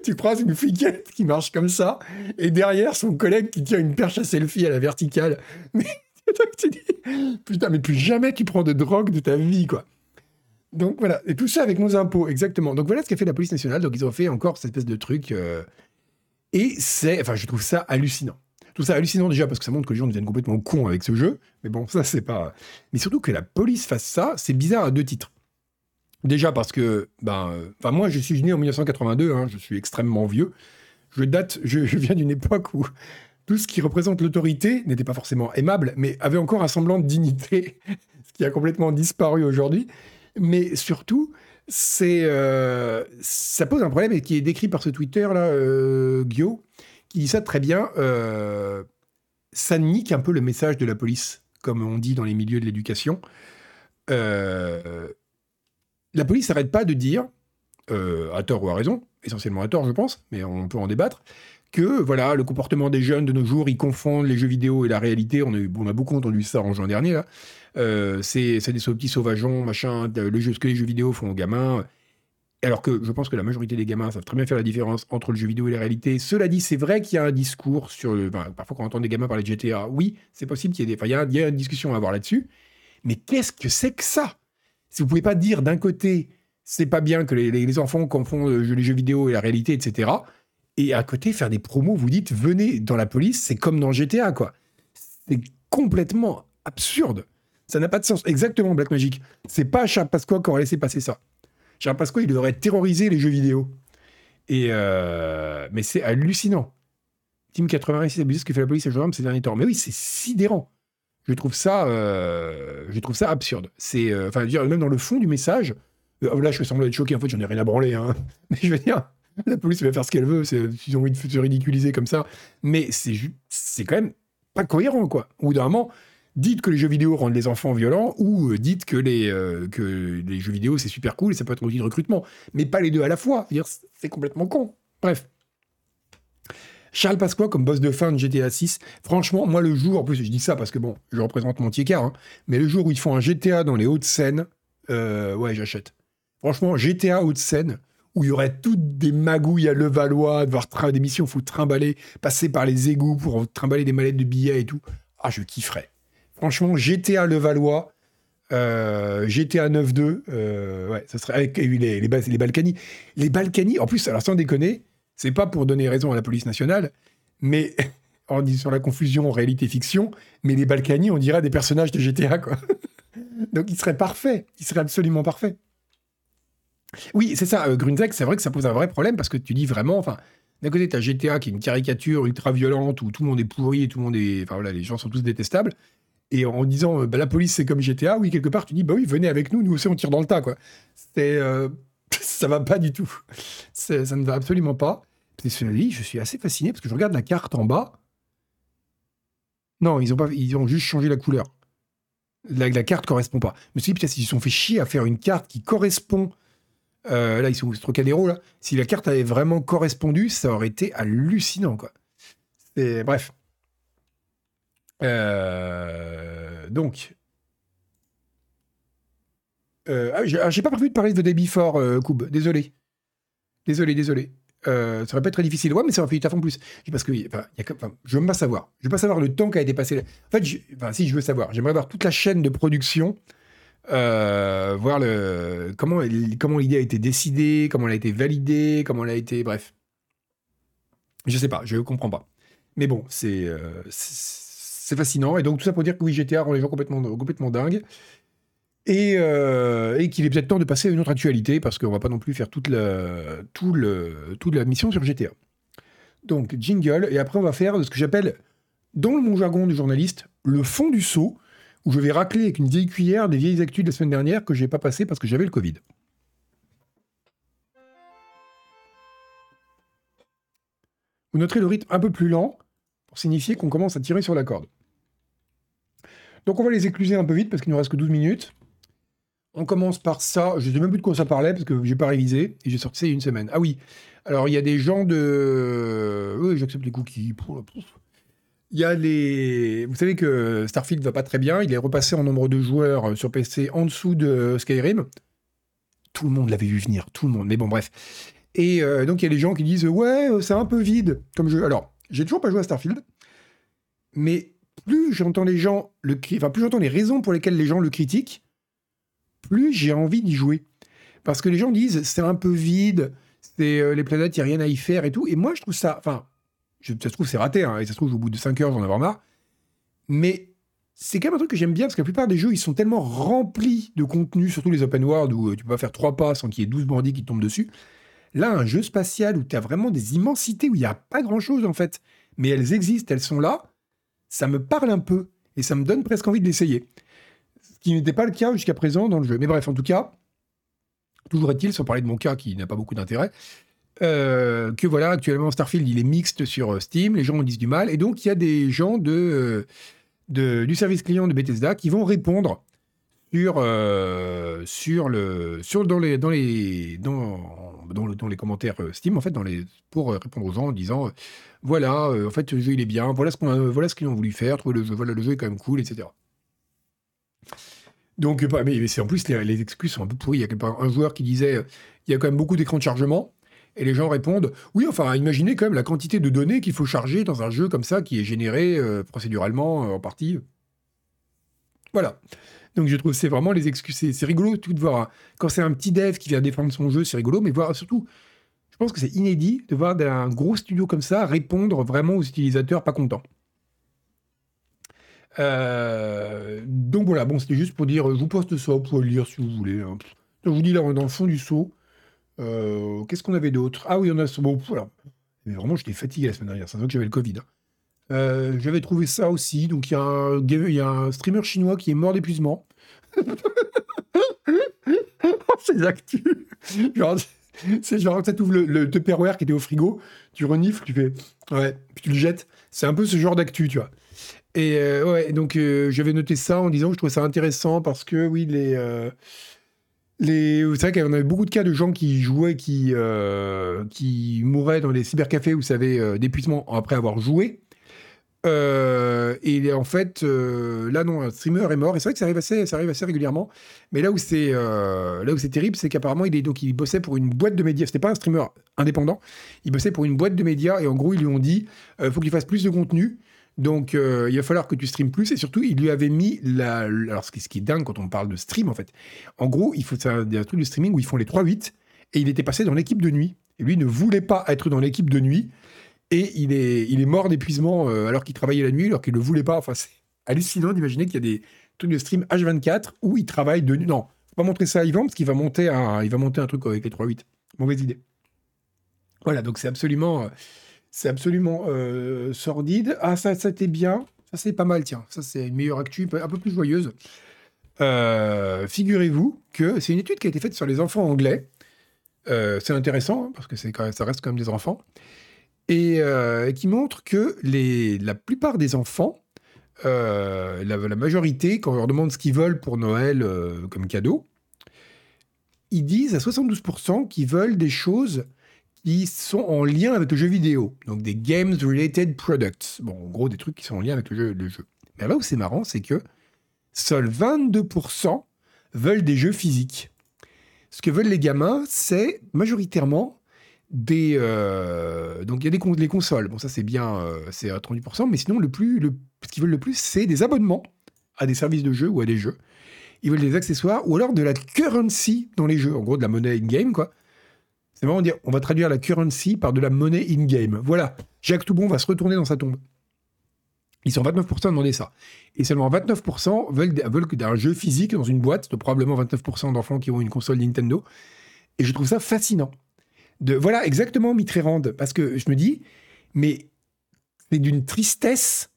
tu croises une fliquette qui marche comme ça, et derrière son collègue qui tient une perche à selfie à la verticale. Mais putain, mais plus jamais tu prends de drogue de ta vie, quoi. Donc voilà, et tout ça avec nos impôts, exactement. Donc voilà ce qu'a fait la police nationale. Donc ils ont fait encore cette espèce de truc. euh, et c'est, enfin, je trouve ça hallucinant. Tout ça hallucinant déjà parce que ça montre que les gens deviennent complètement cons avec ce jeu. Mais bon, ça c'est pas. Mais surtout que la police fasse ça, c'est bizarre à deux titres. Déjà parce que, ben, euh, enfin moi je suis né en 1982, hein, je suis extrêmement vieux. Je date, je, viens d'une époque où tout ce qui représente l'autorité n'était pas forcément aimable, mais avait encore un semblant de dignité, ce qui a complètement disparu aujourd'hui. Mais surtout, c'est, euh, ça pose un problème et qui est décrit par ce Twitter là, euh, qui dit ça très bien. euh, ça nique un peu le message de la police, comme on dit dans les milieux de l'éducation. Euh, la police n'arrête pas de dire, euh, à tort ou à raison, essentiellement à tort, je pense, mais on peut en débattre, que voilà, le comportement des jeunes de nos jours, ils confondent les jeux vidéo et la réalité. On a, a beaucoup entendu ça en juin dernier. Là. Euh, c'est des petits sauvageons, machin, le jeu, ce que les jeux vidéo font aux gamins. Alors que je pense que la majorité des gamins savent très bien faire la différence entre le jeu vidéo et la réalité. Cela dit, c'est vrai qu'il y a un discours sur le. parfois, quand on entend des gamins parler de GTA, oui, c'est possible qu'il y ait des. Il y a, il y a une discussion à avoir là-dessus. Mais qu'est-ce que c'est que ça? Si vous pouvez pas dire d'un côté, c'est pas bien que les, enfants confondent jeu- les jeux vidéo et la réalité, etc. Et à côté, faire des promos, vous dites, venez dans la police, c'est comme dans GTA, quoi. C'est complètement absurde. Ça n'a pas de sens. Exactement, Black Magic. C'est pas Charles Pasqua qui aurait laissé passer ça. Charles Pasqua, il devrait terroriser les jeux vidéo. Et euh, Mais c'est hallucinant. Team 86 abusé ce que fait la police les gendarmes ces derniers temps. Mais oui, c'est sidérant. Je trouve ça, euh, je trouve ça absurde. C'est, euh, enfin, même dans le fond du message, euh, là, je semble être choqué. En fait, j'en ai rien à branler. hein. Mais je veux dire, la police va faire ce qu'elle veut. Ils ont envie de se ridiculiser comme ça. Mais c'est, c'est quand même pas cohérent, quoi. Au bout d'un moment, dites que les jeux vidéo rendent les enfants violents ou dites que les, que les jeux vidéo c'est super cool et ça peut être un outil de recrutement. Mais pas les deux à la fois. C'est complètement con. Bref. Charles Pasqua comme boss de fin de GTA 6. Franchement, moi, le jour, en plus, je dis ça parce que bon, je représente Montier-Car, hein, mais le jour où ils font un GTA dans les Hauts-de-Seine, euh, ouais, j'achète. Franchement, GTA Hauts-de-Seine, où il y aurait toutes des magouilles à Levallois, devoir tra- des missions, faut trimballer, passer par les égouts pour trimballer des mallettes de billets et tout. Ah, je kifferais. Franchement, GTA Levallois, euh, GTA 9.2, euh, ouais, ça serait avec les, les, les Balkany. Les Balkany, en plus, alors sans déconner, c'est pas pour donner raison à la police nationale, mais on dit sur la confusion réalité-fiction, mais les Balkany, on dirait des personnages de GTA, quoi. Donc ils seraient parfaits, ils seraient absolument parfaits. Oui, c'est ça, euh, Grunzek, c'est vrai que ça pose un vrai problème parce que tu dis vraiment, enfin, d'un côté, tu as GTA qui est une caricature ultra violente où tout le monde est pourri et tout le monde est. Enfin voilà, les gens sont tous détestables. Et en disant, euh, bah, la police c'est comme GTA, oui, quelque part, tu dis, bah oui, venez avec nous, nous aussi on tire dans le tas, quoi. C'est. euh, ça va pas du tout. Ça ne va absolument pas. Cela je suis assez fasciné parce que je regarde la carte en bas. Non, ils ont, pas, ils ont juste changé la couleur. La, la carte correspond pas. Je me suis dit, putain, s'ils se sont fait chier à faire une carte qui correspond. euh, là, ils sont Trocadéro, là. Si la carte avait vraiment correspondu, ça aurait été hallucinant, quoi. Bref. Euh, donc. Euh, ah, j'ai ah, j'ai pas prévu de parler de Before, euh, Koub. Désolé. Désolé, désolé. Euh, ça aurait pas être très difficile. Ouais, mais ça aurait fait du taf en plus. Parce que, je veux pas savoir. Je veux pas savoir le temps qui a été passé. En fait, si je veux savoir, j'aimerais voir toute la chaîne de production, euh, voir comment l'idée a été décidée, comment elle a été validée, comment elle a été, bref. Je sais pas, je comprends pas. Mais bon, euh, c'est fascinant. Et donc tout ça pour dire que oui, GTA rend les gens complètement complètement dingues. Et, euh, et qu'il est peut-être temps de passer à une autre actualité, parce qu'on va pas non plus faire toute la, toute la mission sur GTA. Donc, jingle, et après on va faire ce que j'appelle, dans mon jargon du journaliste, le fond du seau, où je vais racler avec une vieille cuillère des vieilles actus de la semaine dernière que j'ai pas passé parce que j'avais le Covid. Vous noterez le rythme un peu plus lent pour signifier qu'on commence à tirer sur la corde. Donc on va les écluser un peu vite parce qu'il nous reste que 12 minutes. On commence par ça. Je ne sais même plus de quoi ça parlait parce que j'ai pas révisé et j'ai sorti ça il y a une semaine. Ah oui. Alors il y a des gens de. Oui, j'accepte les cookies. Il y a les. Vous savez que Starfield va pas très bien. Il est repassé en nombre de joueurs sur PC en dessous de Skyrim. Tout le monde l'avait vu venir. Tout le monde. Mais bon, bref. Et euh, donc il y a des gens qui disent ouais, euh, c'est un peu vide comme jeu. Alors j'ai toujours pas joué à Starfield, mais plus j'entends les gens le, enfin plus j'entends les raisons pour lesquelles les gens le critiquent, plus j'ai envie d'y jouer. Parce que les gens disent c'est un peu vide, c'est euh, les planètes, il n'y a rien à y faire et tout. Et moi je trouve ça, enfin, ça se trouve c'est raté, hein, et ça se trouve au bout de 5 heures j'en avoir marre. Mais c'est quand même un truc que j'aime bien parce que la plupart des jeux ils sont tellement remplis de contenu, surtout les open world où euh, tu peux pas faire trois pas sans qu'il y ait 12 bandits qui tombent dessus. Là, un jeu spatial où tu as vraiment des immensités, où il n'y a pas grand-chose en fait, mais elles existent, elles sont là, ça me parle un peu, et ça me donne presque envie de l'essayer. Qui n'était pas le cas jusqu'à présent dans le jeu. Mais bref, en tout cas, toujours est-il, sans parler de mon cas qui n'a pas beaucoup d'intérêt, euh, que voilà, actuellement Starfield, il est mixte sur euh, Steam, les gens en disent du mal, et donc il y a des gens de, euh, du service client de Bethesda qui vont répondre sur, sur le, dans, les, dans, les, dans, dans, le- dans les commentaires Steam, en fait, dans les, pour répondre aux gens en disant voilà, en fait, le jeu il est bien, voilà ce qu'on voilà ce qu'ils ont voulu faire, trouver le jeu, voilà, le jeu est quand même cool, etc. Donc, euh, mais, c'est en plus, les, excuses sont un peu pourries. Il y a un joueur qui disait il y a quand même beaucoup d'écrans de chargement. Et les gens répondent oui, enfin, imaginez quand même la quantité de données qu'il faut charger dans un jeu comme ça qui est généré euh, procéduralement euh, en partie. Voilà. Donc je trouve c'est vraiment les excuses. C'est rigolo tout de voir. Quand c'est un petit dev qui vient défendre son jeu, c'est rigolo, mais voir surtout, Je pense que c'est inédit de voir un gros studio comme ça répondre vraiment aux utilisateurs pas contents. Euh, donc voilà, bon, c'était juste pour dire, je vous poste ça, vous pouvez le lire si vous voulez. hein. Je vous dis là, on est dans le fond du seau. Euh, Qu'est-ce qu'on avait d'autre? Ah oui, on a ce bon, voilà. Mais vraiment, j'étais fatigué la semaine dernière, c'est vrai que j'avais le Covid. hein. Euh, J'avais trouvé ça aussi. Donc il y, a un streamer chinois qui est mort d'épuisement. C'est actus. Genre, c'est genre, tu ouvres le, le qui était au frigo, tu renifles, tu fais, ouais, puis tu le jettes. C'est un peu ce genre d'actu, tu vois. Et euh, ouais, donc euh, j'avais noté ça en disant que je trouvais ça intéressant parce que oui, les. euh, les, c'est vrai qu'on avait beaucoup de cas de gens qui jouaient, qui, euh, qui mouraient dans les cybercafés, vous savez, euh, d'épuisement après avoir joué. Et en fait, là non, un streamer est mort. Et c'est vrai que ça arrive assez, ça arrive assez régulièrement. Mais là où c'est, là où terrible, c'est qu'apparemment il il bossait pour une boîte de médias. C'était pas un streamer indépendant. Il bossait pour une boîte de médias et en gros ils lui ont dit, faut qu'il fasse plus de contenu. Donc euh, il va falloir que tu streames plus. Et surtout il lui avait mis la, alors ce qui, est dingue quand on parle de stream en fait. En gros il faut un, un truc de streaming où ils font les 3-8 et il était passé dans l'équipe de nuit. Et lui ne voulait pas être dans l'équipe de nuit. Et il est, il est mort d'épuisement euh, alors qu'il travaillait la nuit, alors qu'il ne le voulait pas. Enfin, c'est hallucinant d'imaginer qu'il y a des trucs de stream H24 où il travaille de nuit. Non, faut pas montrer ça à Yvan parce qu'il va monter un, il va monter un truc avec les 3-8. Mauvaise idée. Voilà, donc c'est absolument, euh, c'est absolument euh, sordide. Ah, ça, c'était bien. Ça, c'est pas mal, tiens. Ça, c'est une meilleure actu, un peu plus joyeuse. Euh, Figurez-vous que c'est une étude qui a été faite sur les enfants anglais. Euh, c'est intéressant hein, parce que ça reste quand même des enfants et qui montre que la plupart des enfants, la, la majorité, quand on leur demande ce qu'ils veulent pour Noël comme cadeau, ils disent à 72% qu'ils veulent des choses qui sont en lien avec le jeu vidéo, donc des games related products. Bon, en gros, des trucs qui sont en lien avec le jeu. Le jeu. Mais là où c'est marrant, c'est que seuls 22% veulent des jeux physiques. Ce que veulent les gamins, c'est majoritairement des euh, donc il y a des les consoles bon ça c'est bien euh, c'est à 38% mais sinon le plus ce qu'ils veulent le plus c'est des abonnements à des services de jeux ou à des jeux ils veulent des accessoires ou alors de la currency dans les jeux en gros de la monnaie in game quoi c'est vraiment dire on va traduire la currency par de la monnaie in game voilà. Jacques Toubon va se retourner dans sa tombe. Ils sont 29% à demander ça. Et seulement 29% veulent, veulent d'un jeu physique dans une boîte de probablement 29% d'enfants qui ont une console Nintendo. Et je trouve ça fascinant de voilà exactement Mitterrand parce que je me dis mais c'est d'une tristesse.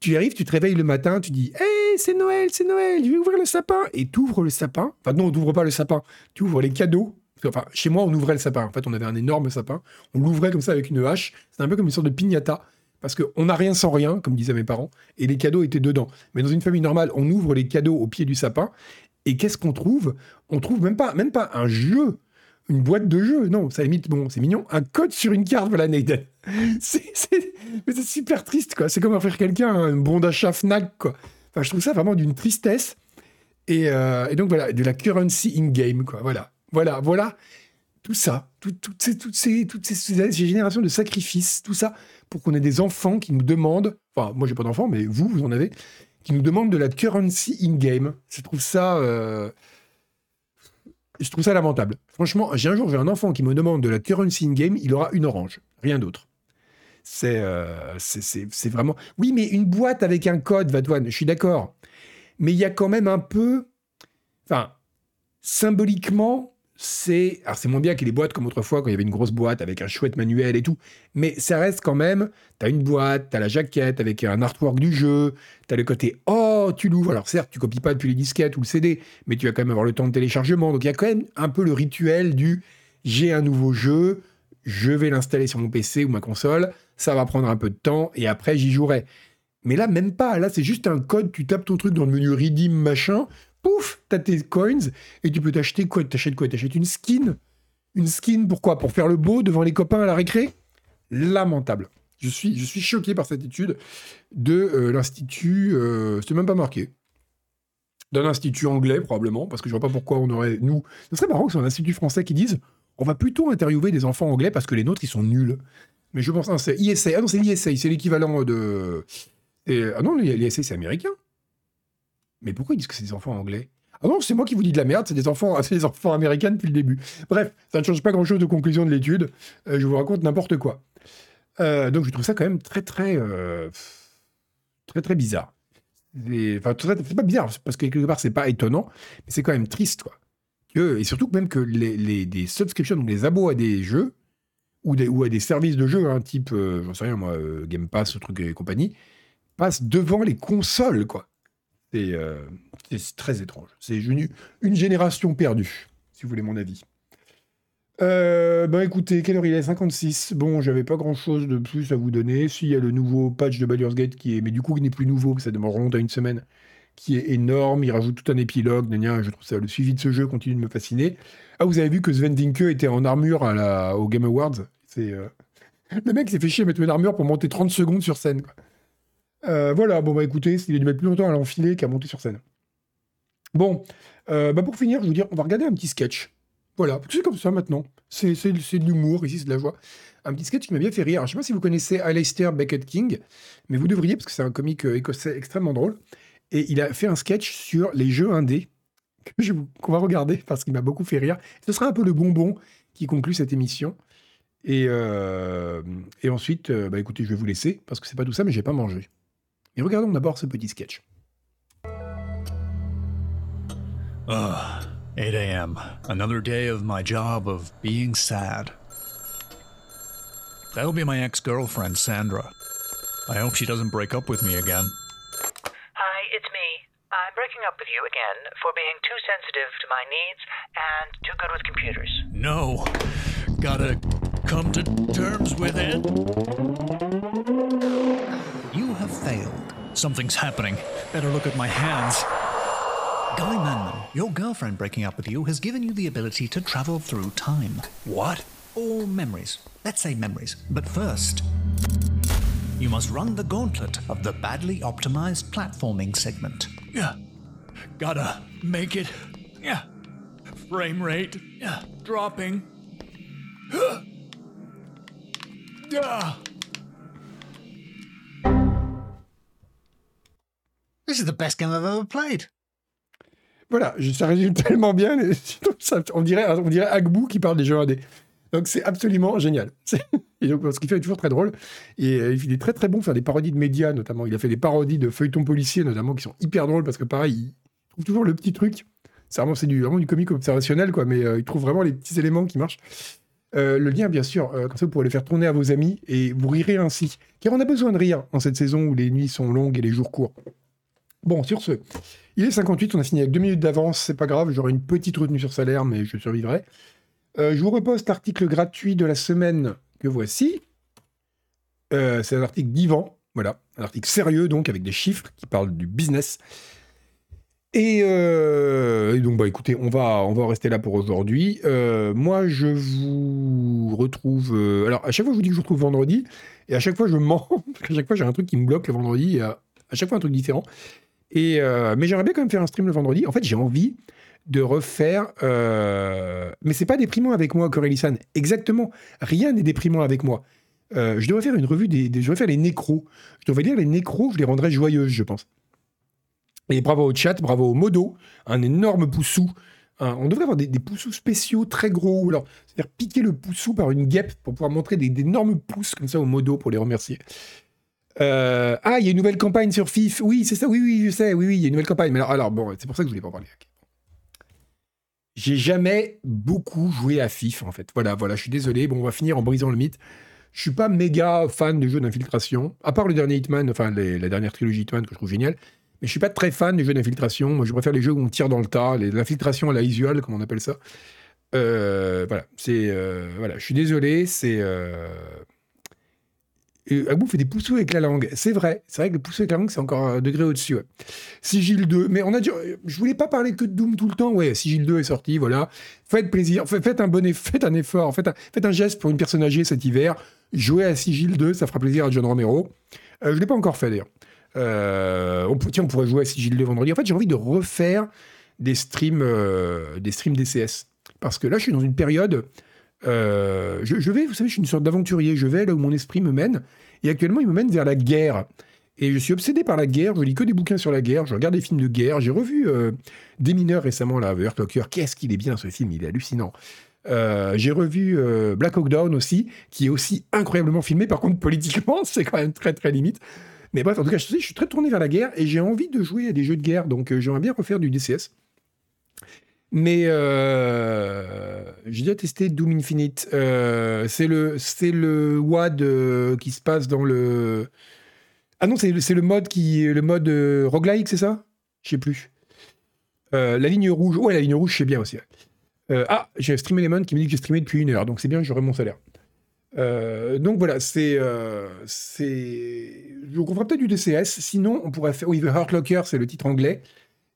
Tu y arrives tu te réveilles le matin tu dis hey c'est Noël c'est Noël je vais ouvrir le sapin! Et tu ouvres le sapin enfin non tu pas le sapin tu ouvres les cadeaux enfin chez moi on ouvrait le sapin en fait on avait un énorme sapin on l'ouvrait comme ça avec une hache c'est un peu comme une sorte de piñata parce qu'on n'a rien sans rien, comme disaient mes parents, et les cadeaux étaient dedans. Mais dans une famille normale, on ouvre les cadeaux au pied du sapin, et qu'est-ce qu'on trouve? On trouve même pas, même pas un jeu une boîte de jeu. Non, ça limite, bon, c'est mignon. Un code sur une carte, voilà, Nathan. Mais c'est super triste, quoi. C'est comme offrir quelqu'un un bon d'achat Fnac, quoi. Enfin, je trouve ça vraiment d'une tristesse. Et, euh, et donc, voilà, de la currency in-game, quoi. Voilà, voilà, voilà. Tout ça, tout- toutes, ces, toutes, ces, générations de sacrifices, tout ça, pour qu'on ait des enfants qui nous demandent, enfin, moi, j'ai pas d'enfants, mais vous, vous en avez, qui nous demandent de la currency in-game. Je trouve ça... euh, je trouve ça lamentable. Franchement, j'ai un jour j'ai un enfant qui me demande de la currency in game, il aura une orange, rien d'autre. C'est euh, c'est vraiment. Oui, mais une boîte avec un code, Vadouane, je suis d'accord. Mais il y a quand même un peu. Enfin, symboliquement, c'est. Alors, c'est moins bien que les boîtes comme autrefois, quand il y avait une grosse boîte avec un chouette manuel et tout. Mais ça reste quand même. T'as une boîte, t'as la jaquette avec un artwork du jeu, t'as le côté oh, tu l'ouvres. Alors, certes, tu copies pas depuis les disquettes ou le CD, mais tu vas quand même avoir le temps de téléchargement. Donc, il y a quand même un peu le rituel du j'ai un nouveau jeu, je vais l'installer sur mon PC ou ma console, ça va prendre un peu de temps et après, j'y jouerai. Mais là, même pas. Là, c'est juste un code, tu tapes ton truc dans le menu redeem, machin, pouf, t'as tes coins et tu peux t'acheter quoi T'achètes quoi? T'achètes une skin. Une skin, pourquoi? Pour faire le beau devant les copains à la récré? Lamentable. Je suis, je suis choqué par cette étude de euh, l'Institut, euh, c'était même pas marqué, d'un institut anglais probablement, parce que je vois pas pourquoi on aurait, nous, ce serait marrant que ce soit un institut français qui dise, on va plutôt interviewer des enfants anglais parce que les nôtres, ils sont nuls. Mais je pense, ah, c'est ISA, ah non, c'est l'ISA, c'est l'équivalent de... ah non, l'ISA, c'est américain. Mais pourquoi ils disent que c'est des enfants anglais? Ah non, c'est moi qui vous dis de la merde, c'est des enfants, c'est des enfants américains depuis le début. Bref, ça ne change pas grand-chose de conclusion de l'étude. Euh, je vous raconte n'importe quoi. Euh, donc je trouve ça quand même très très euh, très très bizarre. Enfin, c'est pas bizarre parce que quelque part c'est pas étonnant, mais c'est quand même triste quoi. Et surtout même que les, les- des subscriptions, donc les abos à des jeux ou, des, ou à des services de jeux, hein, type, j'en sais rien moi, Game Pass, ce truc et compagnie, passent devant les consoles quoi. C'est euh, c'est très étrange. C'est une, génération perdue, si vous voulez mon avis. Euh, bah écoutez, quelle heure il est? 56. Bon, j'avais pas grand chose de plus à vous donner. S'il y a le nouveau patch de Baldur's Gate qui mais du coup, qui n'est plus nouveau, que ça demande remonte à une semaine, qui est énorme. Il rajoute tout un épilogue. je trouve ça, le suivi de ce jeu continue de me fasciner. Ah, vous avez vu que Sven Dinke était en armure au Game Awards? Euh, le mec s'est fait chier à mettre une armure pour monter 30 secondes sur scène. Euh, voilà, bon bah écoutez, il a dû mettre plus longtemps à l'enfiler qu'à monter sur scène. Bon, euh, bah pour finir, je veux dire, on va regarder un petit sketch. Voilà, c'est comme ça maintenant. C'est de l'humour, ici c'est de la joie. Un petit sketch qui m'a bien fait rire. Je sais pas si vous connaissez Aleister Beckett King, mais vous devriez parce que c'est un comique euh, écossais extrêmement drôle. Et il a fait un sketch sur les jeux indés vous- qu'on va regarder parce qu'il m'a beaucoup fait rire. Ce sera un peu le bonbon qui conclut cette émission. Et, et ensuite, bah écoutez, je vais vous laisser parce que c'est pas tout ça, mais j'ai pas mangé. Mais regardons d'abord ce petit sketch. Ugh, 8 a.m. Another day of my job of being sad. That'll be my ex girlfriend, Sandra. I hope she doesn't break up with me again. Hi, it's me. I'm breaking up with you again for being too sensitive to my needs and too good with computers. No. Gotta come to terms with it. Something's happening. Better look at my hands. Guy Manman, your girlfriend breaking up with you has given you the ability to travel through time. What? Or memories. Let's say memories. But first, you must run the gauntlet of the badly optimized platforming segment. Yeah. Gotta make it. Yeah. Frame rate. Yeah. Dropping. Ah. This is the best game I've ever played. Voilà, ça résume tellement bien. on, dirait, on dirait Agbou qui parle des jeux indés. Donc c'est absolument génial. Et donc, ce qu'il fait est toujours très drôle. Et euh, il est très très bon pour faire des parodies de médias, notamment. Il a fait des parodies de feuilletons policiers, notamment, qui sont hyper drôles parce que pareil, il trouve toujours le petit truc. C'est vraiment, du, vraiment du comique observationnel, quoi, mais euh, il trouve vraiment les petits éléments qui marchent. Euh, le lien, bien sûr, comme ça vous pourrez le faire tourner à vos amis et vous rirez ainsi. Car on a besoin de rire en cette saison où les nuits sont longues et les jours courts. Bon, sur ce, il est 58, on a fini avec deux minutes d'avance, c'est pas grave, j'aurai une petite retenue sur salaire, mais je survivrai. Euh, je vous reposte l'article gratuit de la semaine que voici. Euh, c'est un article d'Yvan, voilà, un article sérieux donc, avec des chiffres qui parlent du business. Et, euh, donc, bah, écoutez, on va, on rester là pour aujourd'hui. Moi, je vous retrouve. alors, à chaque fois, je vous dis que je vous retrouve vendredi, et à chaque fois, je mens, parce qu'à chaque fois, j'ai un truc qui me bloque le vendredi, et à chaque fois, un truc différent. Euh, mais j'aimerais bien quand même faire un stream le vendredi. En fait, j'ai envie de refaire. Euh... Mais c'est pas déprimant avec moi, Corélissan. Exactement. Rien n'est déprimant avec moi. Euh, je devrais faire une revue des, Je devrais faire les nécros. Je devrais lire les nécros, je les rendrais joyeuses, je pense. Et bravo au chat, bravo au modo, un énorme poussou. On devrait avoir des, des poussous spéciaux très gros, alors c'est-à-dire piquer le poussou par une guêpe pour pouvoir montrer d'énormes pouces comme ça au modo pour les remercier. Euh, ah, il y a une nouvelle campagne sur FIF. Oui, c'est ça, oui, oui, je sais, oui, oui, il y a une nouvelle campagne. Mais alors, bon, c'est pour ça que je voulais pas en parler. J'ai jamais beaucoup joué à FIF, en fait. Voilà, voilà, je suis désolé. Bon, on va finir en brisant le mythe. Je suis pas méga fan de jeux d'infiltration, à part le dernier Hitman, enfin la dernière trilogie Hitman que je trouve géniale. Mais je suis pas très fan des jeux d'infiltration. Moi, je préfère les jeux où on tire dans le tas, l'infiltration à la usual, comme on appelle ça. Euh, voilà, c'est euh, voilà, je suis désolé, c'est Agbou fait des poussous avec la langue. C'est vrai, c'est vrai que le poussou avec la langue, c'est encore un degré au-dessus. ouais. Sigil 2, mais on a dit, je voulais pas parler que de Doom tout le temps. Ouais, Sigil 2 est sorti, voilà. Faites plaisir, fa- faites un bon eff- faites un effort, faites un, geste pour une personne âgée cet hiver. Jouez à Sigil 2, ça fera plaisir à John Romero. Euh, je l'ai pas encore fait d'ailleurs. Euh, on, tiens, on pourrait jouer à Sigil 2 vendredi. En fait, j'ai envie de refaire des streams, euh, des streams DCS. Parce que là, je suis dans une période. Euh, je, vais, vous savez, je suis une sorte d'aventurier. Je vais là où mon esprit me mène. Et actuellement, il me mène vers la guerre. Et je suis obsédé par la guerre, je lis que des bouquins sur la guerre, je regarde des films de guerre, j'ai revu euh, Des mineurs récemment, là, Hurt qu'est-ce qu'il est bien ce film, il est hallucinant. Euh, j'ai revu Black Hawk Down aussi, qui est aussi incroyablement filmé, par contre politiquement, c'est quand même très très limite. Mais bref, en tout cas, je, je suis très tourné vers la guerre et j'ai envie de jouer à des jeux de guerre, donc j'aimerais bien refaire du DCS. Mais euh, j'ai déjà testé Doom Infinite. Euh, c'est le, c'est le WAD euh, qui se passe dans le. Ah non, c'est le- mode qui, le mode roguelike, c'est ça? Je sais plus. La ligne rouge. Ouais, la ligne rouge, je bien aussi. ah, j'ai Stream Element qui me dit que j'ai streamé depuis une heure, donc c'est bien, j'aurai mon salaire. Donc voilà, c'est. c'est... Donc on fera peut-être du DCS, sinon on pourrait faire. Oui, The Heart Locker, c'est le titre anglais.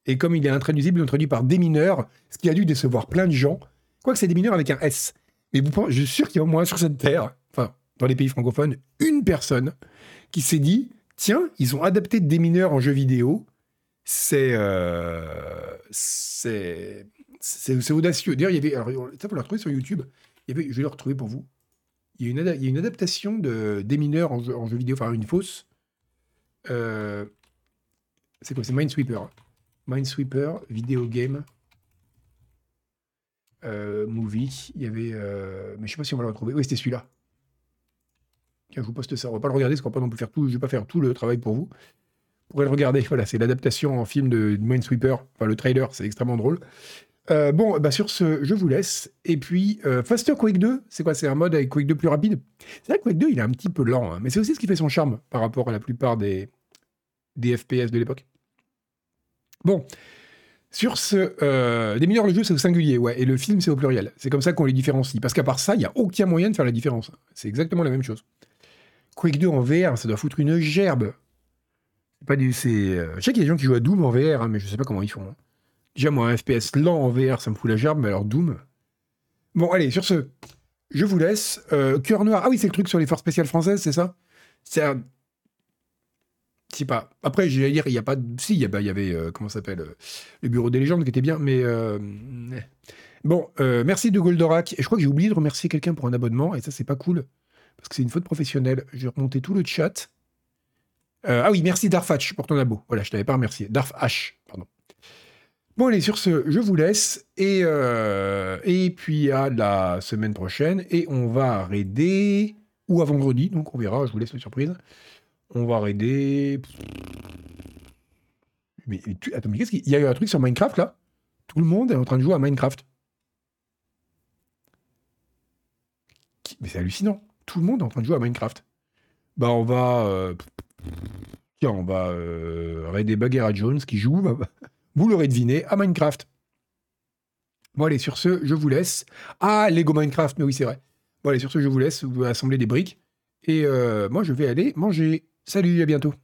Et comme il est intraduisible, il est introduit par des mineurs, ce qui a dû décevoir plein de gens. Quoique c'est des mineurs avec un S. Mais vous je suis sûr qu'il y a au moins sur cette terre, enfin, dans les pays francophones, une personne qui s'est dit tiens, ils ont adapté des mineurs en jeu vidéo. C'est. euh, c'est. C'est c'est audacieux. D'ailleurs, il y avait. Alors, ça, faut le retrouver sur YouTube. Je vais le retrouver pour vous. Il y a une, adaptation de, des mineurs en jeu, en jeu vidéo, enfin une fausse. Euh, c'est quoi C'est Minesweeper. Minesweeper, vidéo game, euh, movie. Il y avait. euh, mais je sais pas si on va le retrouver. Oui, c'était celui-là. Tiens, je vous poste ça. On va pas le regarder, parce qu'on va pas non plus faire tout. Je vais pas faire tout le travail pour vous. Vous pourrez le regarder. Voilà, c'est l'adaptation en film de Minesweeper. Enfin, le trailer, c'est extrêmement drôle. Euh, bon, bah sur ce, je vous laisse. Et puis, Faster Quake 2, c'est quoi? C'est un mode avec Quake 2 plus rapide? C'est vrai que Quake 2, il est un petit peu lent, hein, mais c'est aussi ce qui fait son charme par rapport à la plupart des, des FPS de l'époque. Bon, sur ce, euh, les mineurs, le jeu, c'est au singulier, ouais, et le film, c'est au pluriel. C'est comme ça qu'on les différencie. Parce qu'à part ça, il n'y a aucun moyen de faire la différence. C'est exactement la même chose. Quake 2 en VR, ça doit foutre une gerbe. Pas du, c'est, euh, je sais qu'il y a des gens qui jouent à Doom en VR, hein, mais je sais pas comment ils font. hein. Déjà, moi, un FPS lent en VR, ça me fout la gerbe, mais alors Doom. Bon, allez, sur ce, je vous laisse. Euh, Cœur noir. Ah oui, c'est le truc sur les forces spéciales françaises, c'est ça? C'est. Sais pas. Après, j'allais dire, il n'y a pas. Si, il y, bah, y avait. euh, comment ça s'appelle euh, Le bureau des légendes qui était bien, mais. euh. Bon, euh, merci de Goldorak. Et je crois que j'ai oublié de remercier quelqu'un pour un abonnement, et ça, c'est pas cool. Parce que c'est une faute professionnelle. Je vais remonter tout le chat. Ah oui, merci Darfhatch pour ton abo. Voilà, je t'avais pas remercié. Darf H, pardon. Bon, allez, sur ce, je vous laisse. Et, et puis à la semaine prochaine. Et on va raider. Ou à vendredi, donc on verra, je vous laisse la surprise. On va raider. Mais, attends, mais qu'est-ce qu'il il y a eu un truc sur Minecraft là? Tout le monde est en train de jouer à Minecraft. Mais c'est hallucinant. Tout le monde est en train de jouer à Minecraft. Bah, on va. euh, Tiens, on va euh, raider Bagheera Jones qui joue, vous l'aurez deviné, à Minecraft. Bon, allez, sur ce, je vous laisse. Ah, Lego Minecraft, mais oui, c'est vrai. Bon, allez, sur ce, je vous laisse, vous assembler des briques. Et euh, moi, je vais aller manger. Salut, à bientôt.